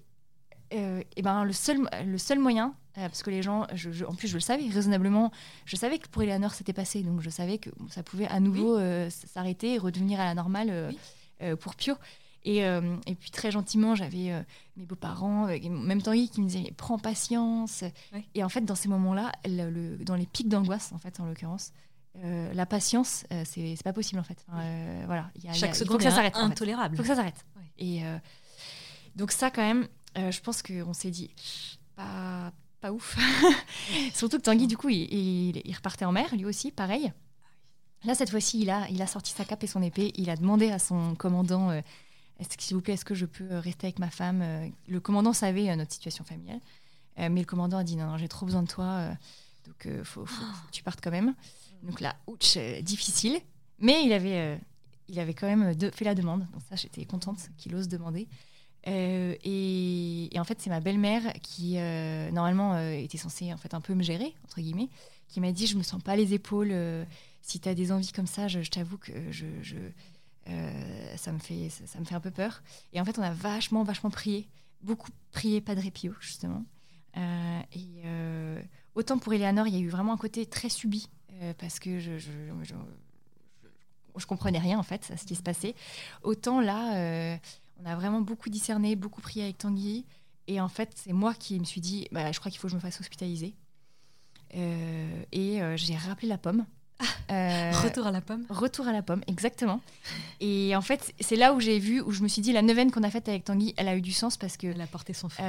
et ben le seul le seul moyen, euh, parce que les gens, je, en plus je le savais raisonnablement, je savais que pour Eleanor c'était passé, donc je savais que ça pouvait à nouveau euh, s'arrêter et redevenir à la normale euh, pour Pio. Et, et, puis très gentiment, j'avais mes beaux-parents, même Tanguy, qui me disaient prends patience. Et en fait, dans ces moments-là, le, dans les pics d'angoisse, en fait, en l'occurrence, la patience, c'est pas possible en fait. voilà, y a, Chaque seconde faut que ça s'arrête. Intolérable. Il faut que ça s'arrête. Et donc ça, quand même, je pense qu'on s'est dit pas pas ouf. Surtout que Tanguy, du coup, il, repartait en mer, lui aussi, pareil. Là, cette fois-ci, il a, il a sorti sa cape et son épée. Il a demandé à son commandant euh, s'il vous plaît, est-ce que je peux euh, rester avec ma femme euh, Le commandant savait notre situation familiale. mais le commandant a dit non, non j'ai trop besoin de toi. donc, faut, faut, que tu partes quand même. Donc là, ouch, difficile. Mais il avait, il avait quand même fait la demande. Donc ça, j'étais contente qu'il ose demander. Euh, et, en fait, c'est ma belle-mère qui, euh, normalement, euh, était censée en fait un peu me gérer, entre guillemets, qui m'a dit Je me sens pas les épaules. si tu as des envies comme ça, je, t'avoue que je, ça, me fait, ça, me fait un peu peur. Et en fait, on a vachement, vachement prié. Beaucoup prié Padre Pio, justement. et autant pour Eleanor, il y a eu vraiment un côté très subi, parce que je, je, je, je, comprenais rien, en fait, à ce qui se passait. Autant là on a vraiment beaucoup discerné, beaucoup prié avec Tanguy. Et en fait, c'est moi qui me suis dit, bah, je crois qu'il faut que je me fasse hospitaliser. Euh, et euh, j'ai rappelé la pomme. Euh, retour à la pomme. Retour à la pomme, exactement. Et en fait, c'est là où j'ai vu, où je me suis dit, la neuvaine qu'on a faite avec Tanguy, elle a eu du sens parce que. Elle a porté son fruit.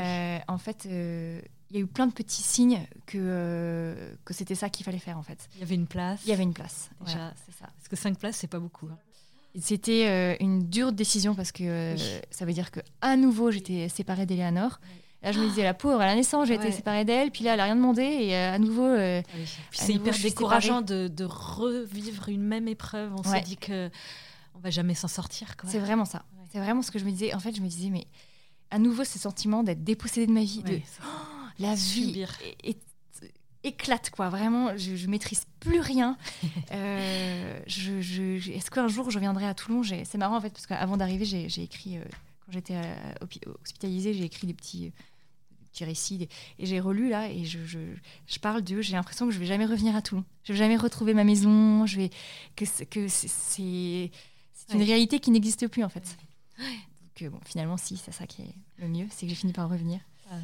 en fait, il y a eu plein de petits signes que, que c'était ça qu'il fallait faire en fait. Il y avait une place. Il y avait une place. C'est ça. Parce que cinq places, c'est pas beaucoup. Hein. C'était euh, une dure décision parce que euh, ça veut dire que à nouveau j'étais séparée d'Eleanor. Là, je me disais, la pauvre, à la naissance, j'ai été séparée d'elle, puis là, elle n'a rien demandé, et euh, à nouveau. Ah c'est hyper décourageant de, de, revivre une même épreuve. On se dit que on va jamais s'en sortir. C'est vraiment ça. C'est vraiment ce que je me disais. En fait, je me disais, mais à nouveau, ce sentiment d'être dépossédée de ma vie, de la vie éclate quoi. Vraiment je, je maîtrise plus rien. Euh, je, est-ce qu'un jour je viendrai à Toulon? C'est marrant en fait parce qu'avant d'arriver j'ai écrit euh, quand j'étais hospitalisée j'ai écrit des petits petits récits et j'ai relu là et je, je, parle d'eux. J'ai l'impression que je vais jamais revenir à Toulon. Je vais jamais retrouver ma maison. Je vais que que c'est c'est une réalité qui n'existe plus en fait. Donc bon finalement si c'est ça qui est le mieux c'est que j'ai fini par revenir. Ah,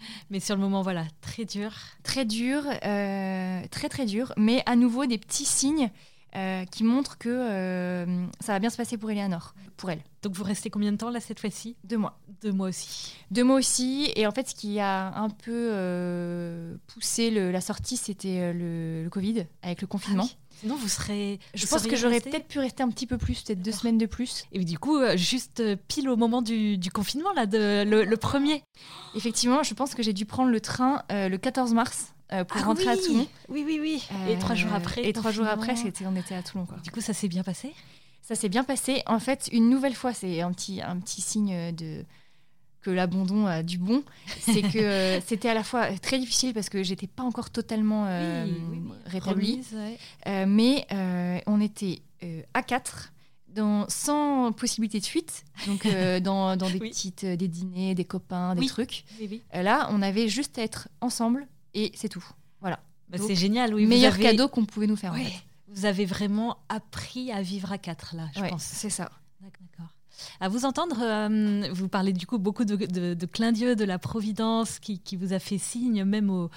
mais sur le moment, voilà, très dur. Très dur, euh, très très dur, mais à nouveau des petits signes euh, qui montrent que euh, ça va bien se passer pour Eleanor, pour elle. Donc vous restez combien de temps là cette fois-ci? Deux mois. Deux mois aussi. Deux mois aussi, et en fait ce qui a un peu poussé la sortie, c'était le, Covid, avec le confinement. Ah Sinon, vous serez. Je pense que j'aurais peut-être pu rester un petit peu plus, peut-être deux semaines de plus. Et du coup, euh, juste euh, pile au moment du, confinement, là, de, le, premier. Effectivement, je pense que j'ai dû prendre le train euh, le 14 mars. pour ah rentrer à Toulon. Oui, oui, oui. et trois jours après. Et trois jours après, c'était, on était à Toulon. Quoi. Du coup, ça s'est bien passé? Ça s'est bien passé. En fait, une nouvelle fois, c'est un petit, un petit signe de, que l'abandon a du bon, c'est que euh, c'était à la fois très difficile parce que j'étais pas encore totalement euh, rétablie, euh, mais on était à quatre. Dans, sans possibilité de fuite, donc dans, dans, des petites, des dîners, des copains, des trucs. là, on avait juste à être ensemble et c'est tout. Voilà. Bah, c'est génial, oui. Meilleur cadeau qu'on pouvait nous faire. Vous avez vraiment appris à vivre à quatre là, je pense. C'est ça. D'accord. À vous entendre, euh, vous parlez du coup beaucoup de, de, clin d'yeux, de la providence qui, vous a fait signe, même au,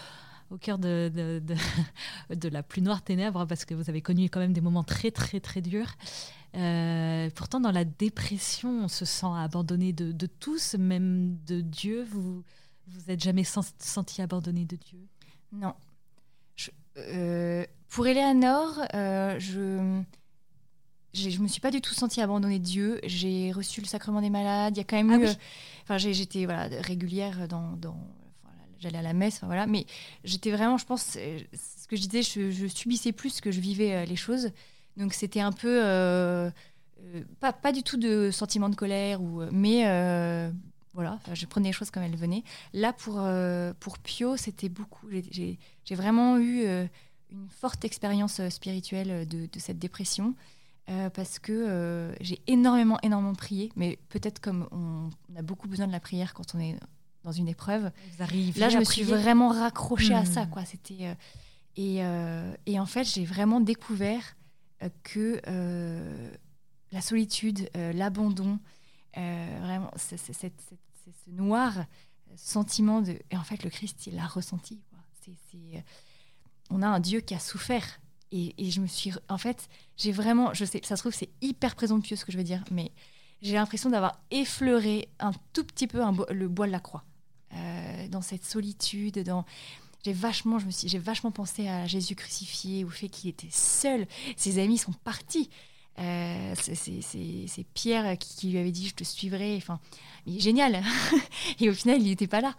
cœur de, de, la plus noire ténèbre, parce que vous avez connu quand même des moments très, très, très durs. Euh, pourtant, dans la dépression, on se sent abandonné de, tous, même de Dieu. Vous vous êtes jamais senti abandonné de Dieu? Non. Euh, pour Eleanor, je je me suis pas du tout sentie abandonnée de Dieu. J'ai reçu le sacrement des malades. Il y a quand même ah eu. Enfin, j'étais voilà, régulière dans. dans J'allais à la messe, voilà. Mais j'étais vraiment, je pense, ce que je disais, je, subissais plus que je vivais euh, les choses. Donc c'était un peu. Euh, euh, pas, pas du tout de sentiment de colère, ou, mais voilà, je prenais les choses comme elles venaient. Là, pour, pour Pio, c'était beaucoup. J'ai vraiment eu une forte expérience spirituelle de, de cette dépression. Euh, parce que euh, j'ai énormément, énormément prié, mais peut-être comme on, a beaucoup besoin de la prière quand on est dans une éprove. Là, je me suis vraiment raccrochée à ça, hmm. quoi. C'était euh, et, et, en fait, j'ai vraiment découvert que la solitude, l'abandon, vraiment, c'est ce noir sentiment de. Et en fait, le Christ, il l'a ressenti. Quoi. on a un Dieu qui a souffert et, je me suis. En fait, j'ai vraiment. Je sais, ça se trouve, c'est hyper présomptueux ce que je veux dire, mais j'ai l'impression d'avoir effleuré un tout petit peu le bois de la croix. Euh, dans cette solitude, dans. J'ai vachement, je me suis, j'ai vachement pensé à Jésus crucifié, au fait qu'il était seul. Ses amis sont partis. Euh, c'est Pierre qui, lui avait dit je te suivrai. Enfin, il est génial. et au final, il n'était pas là.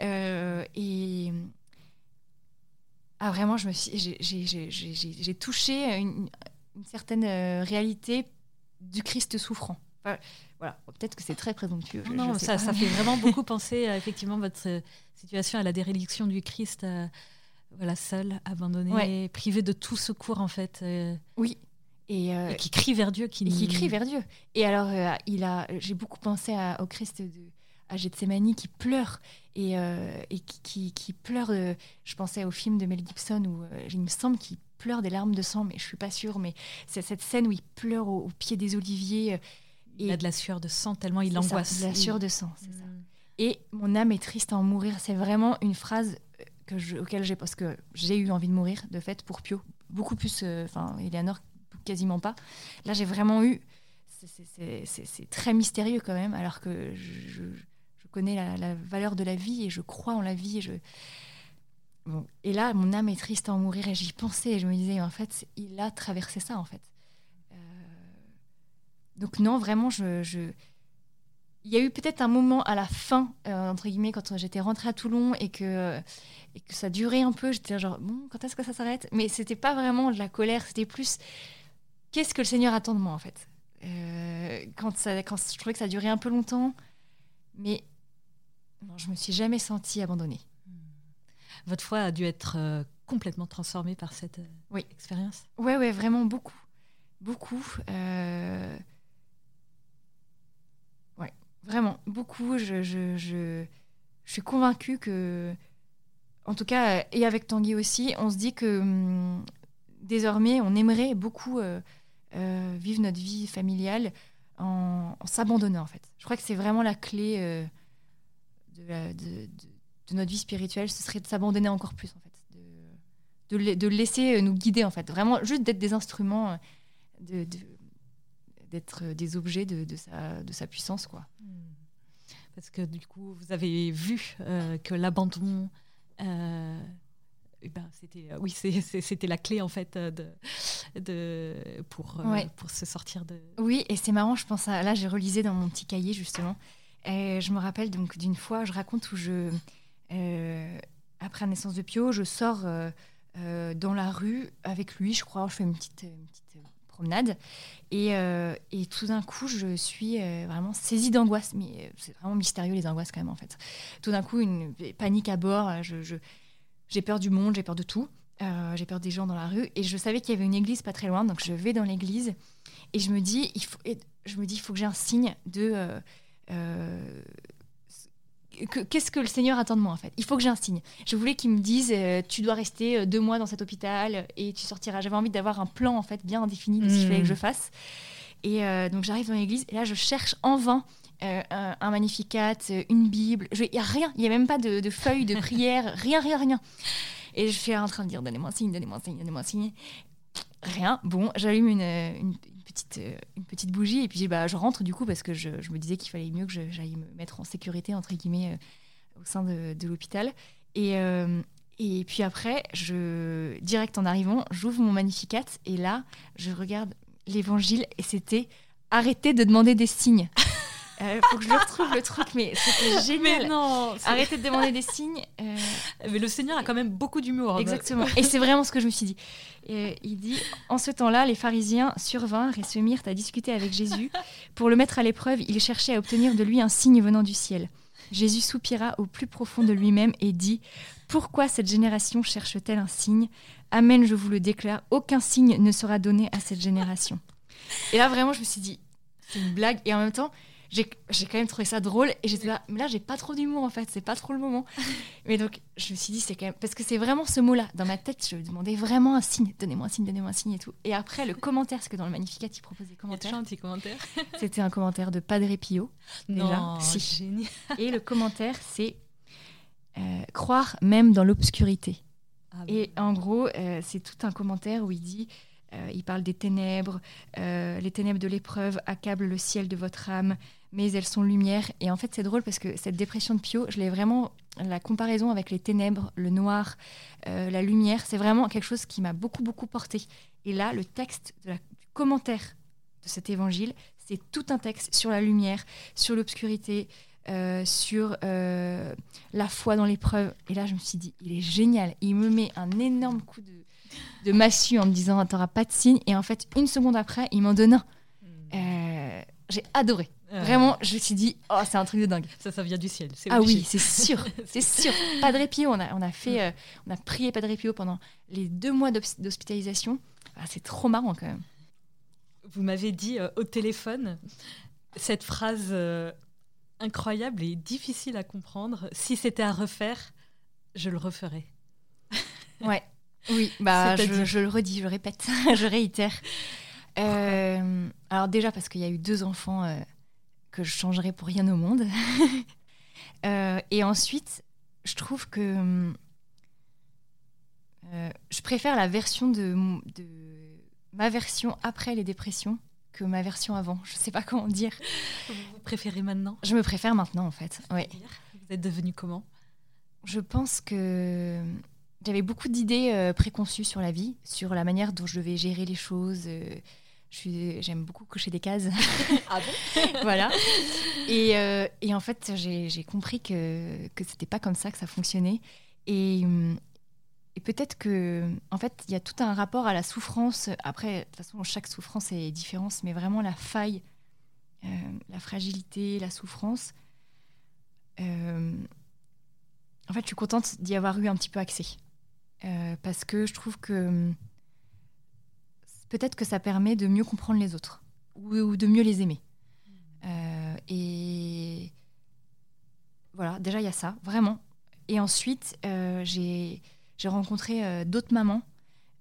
Euh, et, ah, vraiment, je me suis, j'ai touché une, certaine euh, réalité du Christ souffrant. voilà, peut-être que c'est très présomptueux. non, ça, ça, fait vraiment beaucoup penser à effectivement votre euh, situation à la déréliction du Christ, euh, voilà, seul, abandonné, privé de tout secours en fait. oui. Et, qui crie vers Dieu, qui, qui crie vers Dieu. Et alors, il a, j'ai beaucoup pensé au Christ de, à Gethsemane qui pleure et, euh, et qui, qui, pleure. Euh, je pensais au film de Mel Gibson où euh, il me semble qu'il pleure des larmes de sang, mais je suis pas sûre. Mais c'est cette scène où il pleure au, pied des oliviers. il a de la sueur de sang tellement il angoisse. de la sueur de sang, c'est ça. Mm. Et mon âme est triste à en mourir. C'est vraiment une phrase que je, auquel j'ai parce que j'ai eu envie de mourir de fait pour Pio beaucoup plus. Enfin, Eleanor quasiment pas. Là, j'ai vraiment eu. C'est très mystérieux quand même, alors que je connais la, valeur de la vie et je crois en la vie. Et, là, mon âme est triste à en mourir et j'y pensais et je me disais, en fait, il a traversé ça, en fait. Euh, donc non, vraiment, Il y a eu peut-être un moment à la fin, euh, entre guillemets, quand j'étais rentrée à Toulon et que, ça durait un peu. J'étais genre, bon, quand est-ce que ça s'arrête? Mais c'était pas vraiment de la colère, c'était plus qu'est-ce que le Seigneur attend de moi, en fait? Euh, quand, quand je trouvais que ça durait un peu longtemps, mais non, je me suis jamais sentie abandonnée. Hmm. votre foi a dû être complètement transformée par cette oui. expérience? Ouais, ouais, vraiment beaucoup. Beaucoup. Ouais, vraiment, beaucoup. Je, je, je, je suis convaincue que, en tout cas, et avec Tanguy aussi, on se dit que hum, désormais, on aimerait beaucoup vivre notre vie familiale en, s'abandonnant en fait. Je crois que c'est vraiment la clé euh, de, de, notre vie spirituelle, ce serait de s'abandonner encore plus en fait, de, de, laisser nous guider en fait, vraiment juste d'être des instruments, de, d'être des objets de, sa, de sa puissance quoi. Hmm. Parce que du coup, vous avez vu euh, que l'abandon euh, eh ben, c'était euh, oui c'était la clé en fait euh, de, de pour euh, pour se sortir de oui et c'est marrant je pense à là j'ai relisé dans mon petit cahier justement et je me rappelle donc d'une fois je raconte où je après la naissance de Pio je sors dans la rue avec lui je crois je fais une petite, promenade et, et, tout d'un coup je suis vraiment saisie d'angoisse mais c'est vraiment mystérieux les angoisses quand même en fait tout d'un coup une panique à bord je, j'ai peur du monde, j'ai peur de tout. Euh, j'ai peur des gens dans la rue. Et je savais qu'il y avait une église pas très loin, donc je vais dans l'église et je me dis, il faut, je me dis, faut que j'ai un signe de euh, euh, qu'est-ce que le Seigneur attend de moi en fait? Il faut que j'ai un signe. Je voulais qu'il me dise, tu dois rester deux mois dans cet hôpital et tu sortiras. J'avais envie d'avoir un plan en fait bien défini de ce qu'il fallait que je fasse. Et donc j'arrive dans l'église et là je cherche en vain un, un, magnificat, une Bible. Il n'y a rien, il n'y a même pas de, de feuilles de prière, rien, rien, rien. Et je suis en train de dire donnez-moi un signe, donnez-moi un signe, donnez-moi un signe. Rien. Bon, j'allume une, une, petite, une petite bougie et puis bah, je rentre du coup parce que je, me disais qu'il fallait mieux que j'aille me mettre en sécurité, entre guillemets, euh, au sein de, l'hôpital. Et, euh, et puis après, je, direct en arrivant, j'ouvre mon Magnificat et là, je regarde l'évangile et c'était arrêtez de demander des signes. Il euh, faut que je le retrouve le truc, mais c'était génial. Mais non, arrêtez de demander des signes. Euh. Mais le Seigneur a quand même beaucoup d'humour. Hein. Exactement. Et c'est vraiment ce que je me suis dit. Et il dit En ce temps-là, les pharisiens survinrent et se mirent à discuter avec Jésus. Pour le mettre à l'épreuve, ils cherchaient à obtenir de lui un signe venant du ciel. Jésus soupira au plus profond de lui-même et dit Pourquoi cette génération cherche-t-elle un signe? Amen, je vous le déclare, aucun signe ne sera donné à cette génération. Et là, vraiment, je me suis dit C'est une blague. Et en même temps, j'ai quand même trouvé ça drôle et j'étais là mais là j'ai pas trop d'humour en fait c'est pas trop le moment. Mais donc je me suis dit c'est quand même parce que c'est vraiment ce mot là dans ma tête je demandais vraiment un signe. Donnez-moi un signe donnez-moi un signe et tout. Et après le commentaire parce que dans le magnificat il proposait des commentaires. un petit commentaire. C'était un commentaire de Padre Pio. Non si. génial. Et le commentaire c'est euh, croire même dans l'obscurité. Ah et en gros euh, c'est tout un commentaire où il dit euh, il parle des ténèbres, les ténèbres de l'épreuve accablent le ciel de votre âme, mais elles sont lumière. Et en fait, c'est drôle parce que cette dépression de Pio, je l'ai vraiment, la comparaison avec les ténèbres, le noir, euh, la lumière, c'est vraiment quelque chose qui m'a beaucoup, beaucoup porté. Et là, le texte du commentaire de cet évangile, c'est tout un texte sur la lumière, sur l'obscurité, euh, sur euh, la foi dans l'épreuve. Et là, je me suis dit, il est génial. Il me met un énorme coup de, de massue en me disant, t'auras pas de signe. Et en fait, une seconde après, il m'en donne un. Hmm. J'ai adoré. Vraiment, je me suis dit, oh, c'est un truc de dingue. Ça, ça vient du ciel. Ah oui, c'est sûr, c'est sûr. Padre Pio, on a, on a fait, euh, on a prié Padre Pio pendant les deux mois d'hospitalisation. Ah, c'est trop marrant quand même. Vous m'avez dit euh, au téléphone cette phrase euh, incroyable et difficile à comprendre. Si c'était à refaire, je le referais. ouais. Oui, bah je, je, le redis, je le répète, je réitère. alors déjà parce qu'il y a eu deux enfants que je changerais pour rien au monde. Euh, et ensuite, je trouve que euh, je préfère la version de, de, ma version après les dépressions que ma version avant. Je sais pas comment dire. Vous préférez maintenant? Je me préfère maintenant en fait. Oui. Vous êtes devenu comment? Je pense que j'avais beaucoup d'idées euh, préconçues sur la vie, sur la manière dont je devais gérer les choses j'aime beaucoup cocher des cases. ah bon? Voilà. Et, euh, et, en fait, j'ai compris que, que c'était pas comme ça que ça fonctionnait. Et, et peut-être que, en fait, il y a tout un rapport à la souffrance. Après, de toute façon, chaque souffrance est différente, mais vraiment la faille, euh, la fragilité, la souffrance. Euh, en fait, je suis contente d'y avoir eu un petit peu accès. Parce que je trouve que peut-être que ça permet de mieux comprendre les autres ou, de mieux les aimer. et voilà, déjà, il y a ça, vraiment. Et ensuite, j'ai rencontré d'autres mamans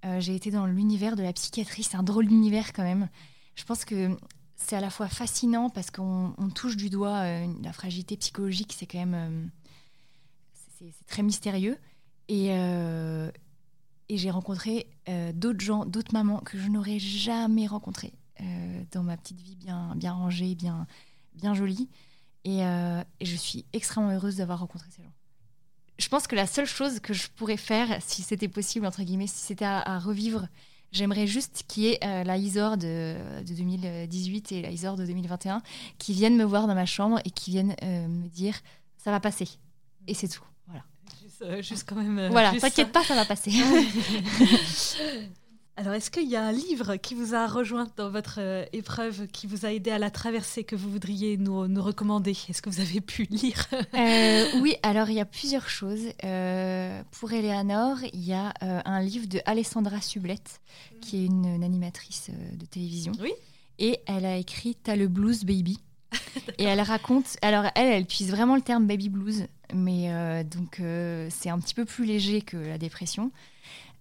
euh, j'ai été dans l'univers de la psychiatrie. C'est un drôle d'univers quand même. Je pense que c'est à la fois fascinant parce qu'on touche du doigt euh, la fragilité psychologique. C'est quand même euh, c'est très mystérieux. Et, et j'ai rencontré d'autres gens, d'autres mamans que je n'aurais jamais rencontrées dans ma petite vie bien, bien rangée, bien, bien jolie. Et, je suis extrêmement heureuse d'avoir rencontré ces gens je pense que la seule chose que je pourrais faire, si c'était possible, entre guillemets, si c'était à, revivre, j'aimerais juste qu'il y ait euh, la ISOR de, 2018 et la ISOR de 2021 qui viennent me voir dans ma chambre et qui viennent euh, me dire ça va passer. Et c'est tout. Voilà. Juste, euh, quand même. voilà, t'inquiète pas, ça va passer. Alors, est-ce qu'il y a un livre qui vous a rejoint dans votre euh, épreuve, qui vous a aidé à la traverser, que vous voudriez nous, nous recommander? Est-ce que vous avez pu lire? Euh, Oui, alors il y a plusieurs choses. Euh, pour Eleanor, il y a un livre de Alessandra Sublette, qui est une, animatrice de télévision. Oui. Et elle a écrit T'as le blues, baby. et elle raconte. Alors, elle, elle utilise vraiment le terme baby blues, mais donc c'est un petit peu plus léger que la dépression.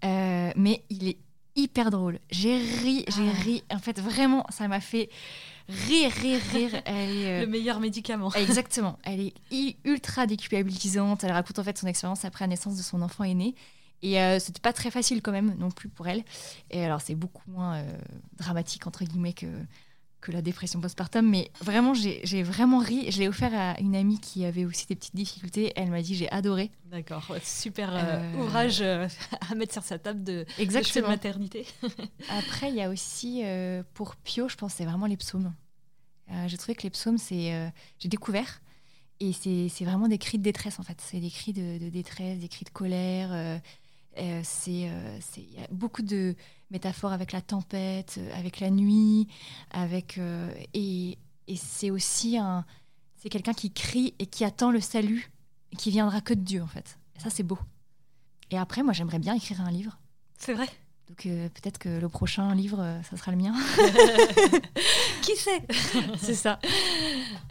mais il est hyper drôle. J'ai ri, j'ai ah. ri. En fait, vraiment, ça m'a fait rire, rire, rire. Elle est, euh, Le meilleur médicament. Exactement. Elle est ultra déculpabilisante. Elle raconte en fait son expérience après la naissance de son enfant aîné. Et euh, c'était pas très facile quand même non plus pour elle. Et alors c'est beaucoup moins euh, dramatique entre guillemets que que la dépression postpartum, mais vraiment, j'ai vraiment ri. Je l'ai offert à une amie qui avait aussi des petites difficultés. Elle m'a dit j'ai adoré. D'accord, super euh, euh, ouvrage euh, à mettre sur sa table de, Exactement. de maternité. Après, il y a aussi pour Pio, je pense, c'est vraiment les psaumes. j'ai trouvé que les psaumes, c'est j'ai découvert et c'est vraiment des cris de détresse en fait. C'est des cris de, de, détresse, des cris de colère. c'est il y a beaucoup de métaphore avec la tempête, euh, avec la nuit, avec euh, et, et c'est aussi un c'est quelqu'un qui crie et qui attend le salut qui viendra que de Dieu en fait. Et ça c'est beau. Et après moi j'aimerais bien écrire un livre. C'est vrai. Donc euh, peut-être que le prochain livre, ça sera le mien. Qui sait? C'est ça.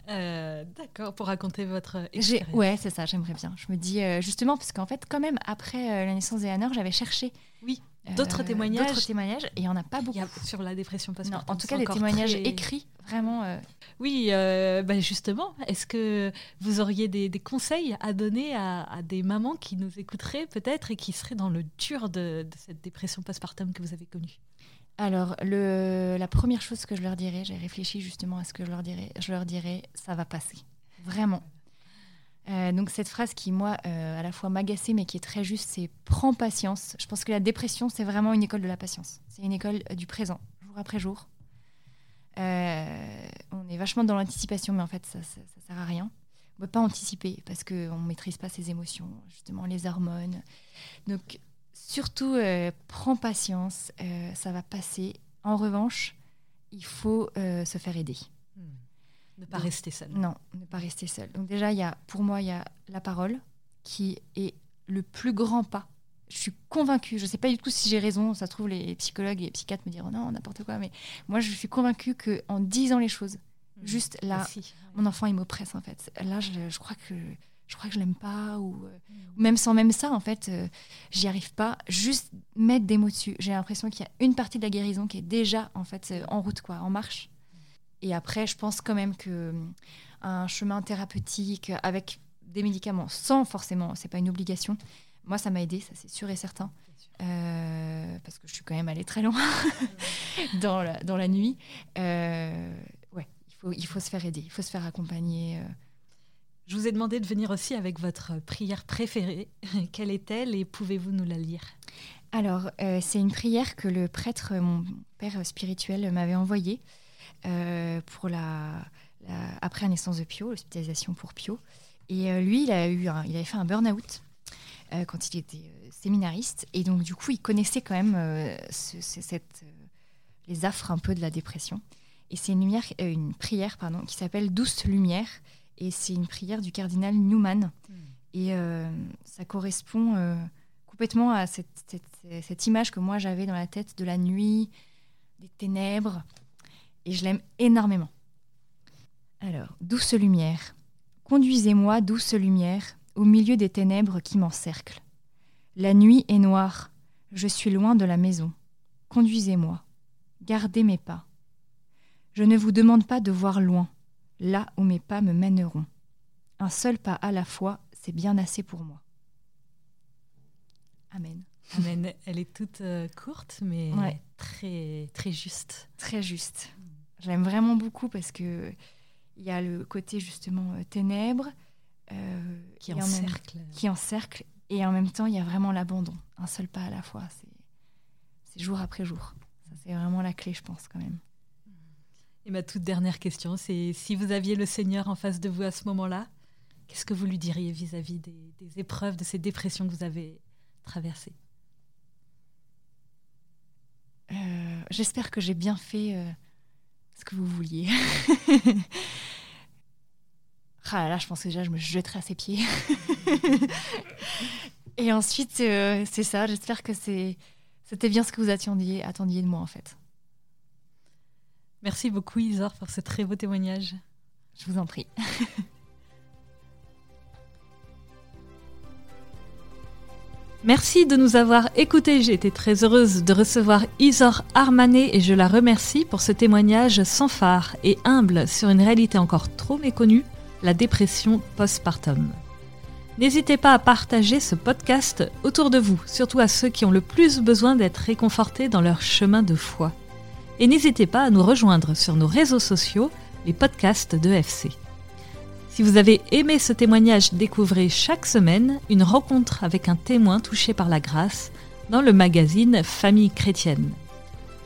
D'accord, pour raconter votre expérience. Ouais, c'est ça, j'aimerais bien. Je me dis, justement, parce qu'en fait, quand même, après la naissance d'Eléanor, j'avais cherché oui. D'autres euh, témoignages D'autres témoignages, et il n'y en a pas beaucoup. sur la dépression postpartum. En tout cas, les témoignages écrits, vraiment. Euh, oui, euh, bah, justement, est-ce que vous auriez des, conseils à donner à, des mamans qui nous écouteraient peut-être et qui seraient dans le dur de, cette dépression postpartum que vous avez connue? Alors, le, la première chose que je leur dirais, j'ai réfléchi justement à ce que je leur dirais, je leur dirais, ça va passer. Vraiment. Euh, donc cette phrase qui, moi, euh, à la fois m'agaçait, mais qui est très juste, c'est prends patience. Je pense que la dépression, c'est vraiment une école de la patience. C'est une école euh, du présent, jour après jour. on est vachement dans l'anticipation, mais en fait, ça, ne sert à rien. On ne peut pas anticiper parce qu'on ne maîtrise pas ses émotions, justement, les hormones. Donc, surtout, prends patience, ça va passer. En revanche, il faut se faire aider. Ne pas rester seul. Non, ne pas rester seul. Donc déjà, y a, pour moi, il y a la parole qui est le plus grand pas. Je suis convaincue, je ne sais pas du tout si j'ai raison, ça se trouve les psychologues et les psychiatres me diront non, n'importe quoi, mais moi je suis convaincue qu'en disant les choses, mmh. juste là, mon enfant il m'oppresse en fait. Là, je, crois que je crois que je l'aime pas ou, euh, mmh. même sans même ça en fait euh, j'y arrive pas juste mettre des mots dessus j'ai l'impression qu'il y a une partie de la guérison qui est déjà en fait euh, en route quoi en marche et après, je pense quand même que euh, un chemin thérapeutique avec des médicaments, sans forcément, c'est pas une obligation. Moi, ça m'a aidé, ça c'est sûr et certain. Euh, parce que je suis quand même allée très loin dans, la, dans la nuit. Euh, ouais, il faut, il faut se faire aider, il faut se faire accompagner. Je vous ai demandé de venir aussi avec votre prière préférée. Quelle est-elle et pouvez-vous nous la lire? Alors, c'est une prière que le prêtre, mon père spirituel, m'avait envoyée. Euh, pour la, après la naissance de Pio, l'hospitalisation pour Pio. Et euh, lui, il, a eu il avait fait un burn-out euh, quand il était séminariste. Et donc, du coup, il connaissait quand même cette, les affres un peu de la dépression. Et c'est une, lumière, une prière pardon, qui s'appelle Douce Lumière. Et c'est une prière du cardinal Newman. Hmm. Et ça correspond complètement à cette, cette image que moi j'avais dans la tête de la nuit, des ténèbres. Et je l'aime énormément. Alors, douce lumière. Conduisez-moi, douce lumière, au milieu des ténèbres qui m'encerclent. La nuit est noire, je suis loin de la maison. Conduisez-moi, gardez mes pas. Je ne vous demande pas de voir loin, là où mes pas me mèneront. Un seul pas à la fois, c'est bien assez pour moi. Amen. Amen. Elle est toute euh, courte, mais très, très juste. Très juste. J'aime vraiment beaucoup parce que il y a le côté justement euh, ténèbres euh, qui encercle. qui encercle et en même temps il y a vraiment l'abandon. Un seul pas à la fois. C'est jour après jour. Ça c'est vraiment la clé, je pense quand même. Et ma toute dernière question, c'est si vous aviez le Seigneur en face de vous à ce moment-là, qu'est-ce que vous lui diriez vis-à-vis des, des épreuves, de ces dépressions que vous avez traversées? Euh, J'espère que j'ai bien fait ce que vous vouliez. ah là, je pense que déjà, je me jetterai à ses pieds. Et ensuite, euh, c'est ça. J'espère que c'était bien ce que vous attendiez, attendiez de moi, en fait. Merci beaucoup, Isor, pour ce très beau témoignage. Je vous en prie. Merci de nous avoir écoutés. J'ai été très heureuse de recevoir Isor Armanet et je la remercie pour ce témoignage sans phare et humble sur une réalité encore trop méconnue, la dépression postpartum. N'hésitez pas à partager ce podcast autour de vous, surtout à ceux qui ont le plus besoin d'être réconfortés dans leur chemin de foi. Et n'hésitez pas à nous rejoindre sur nos réseaux sociaux, les podcasts de FC. Si vous avez aimé ce témoignage, découvrez chaque semaine une rencontre avec un témoin touché par la grâce dans le magazine Famille chrétienne.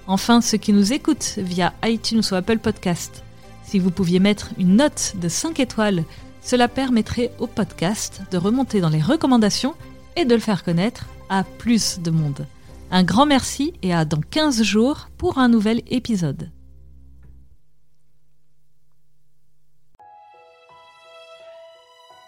Enfin, ceux qui nous écoutent via iTunes ou Apple Podcast, si vous pouviez mettre une note de 5 étoiles, cela permettrait au podcast de remonter dans les recommandations et de le faire connaître à plus de monde. Un grand merci et à dans 15 jours pour un nouvel épisode.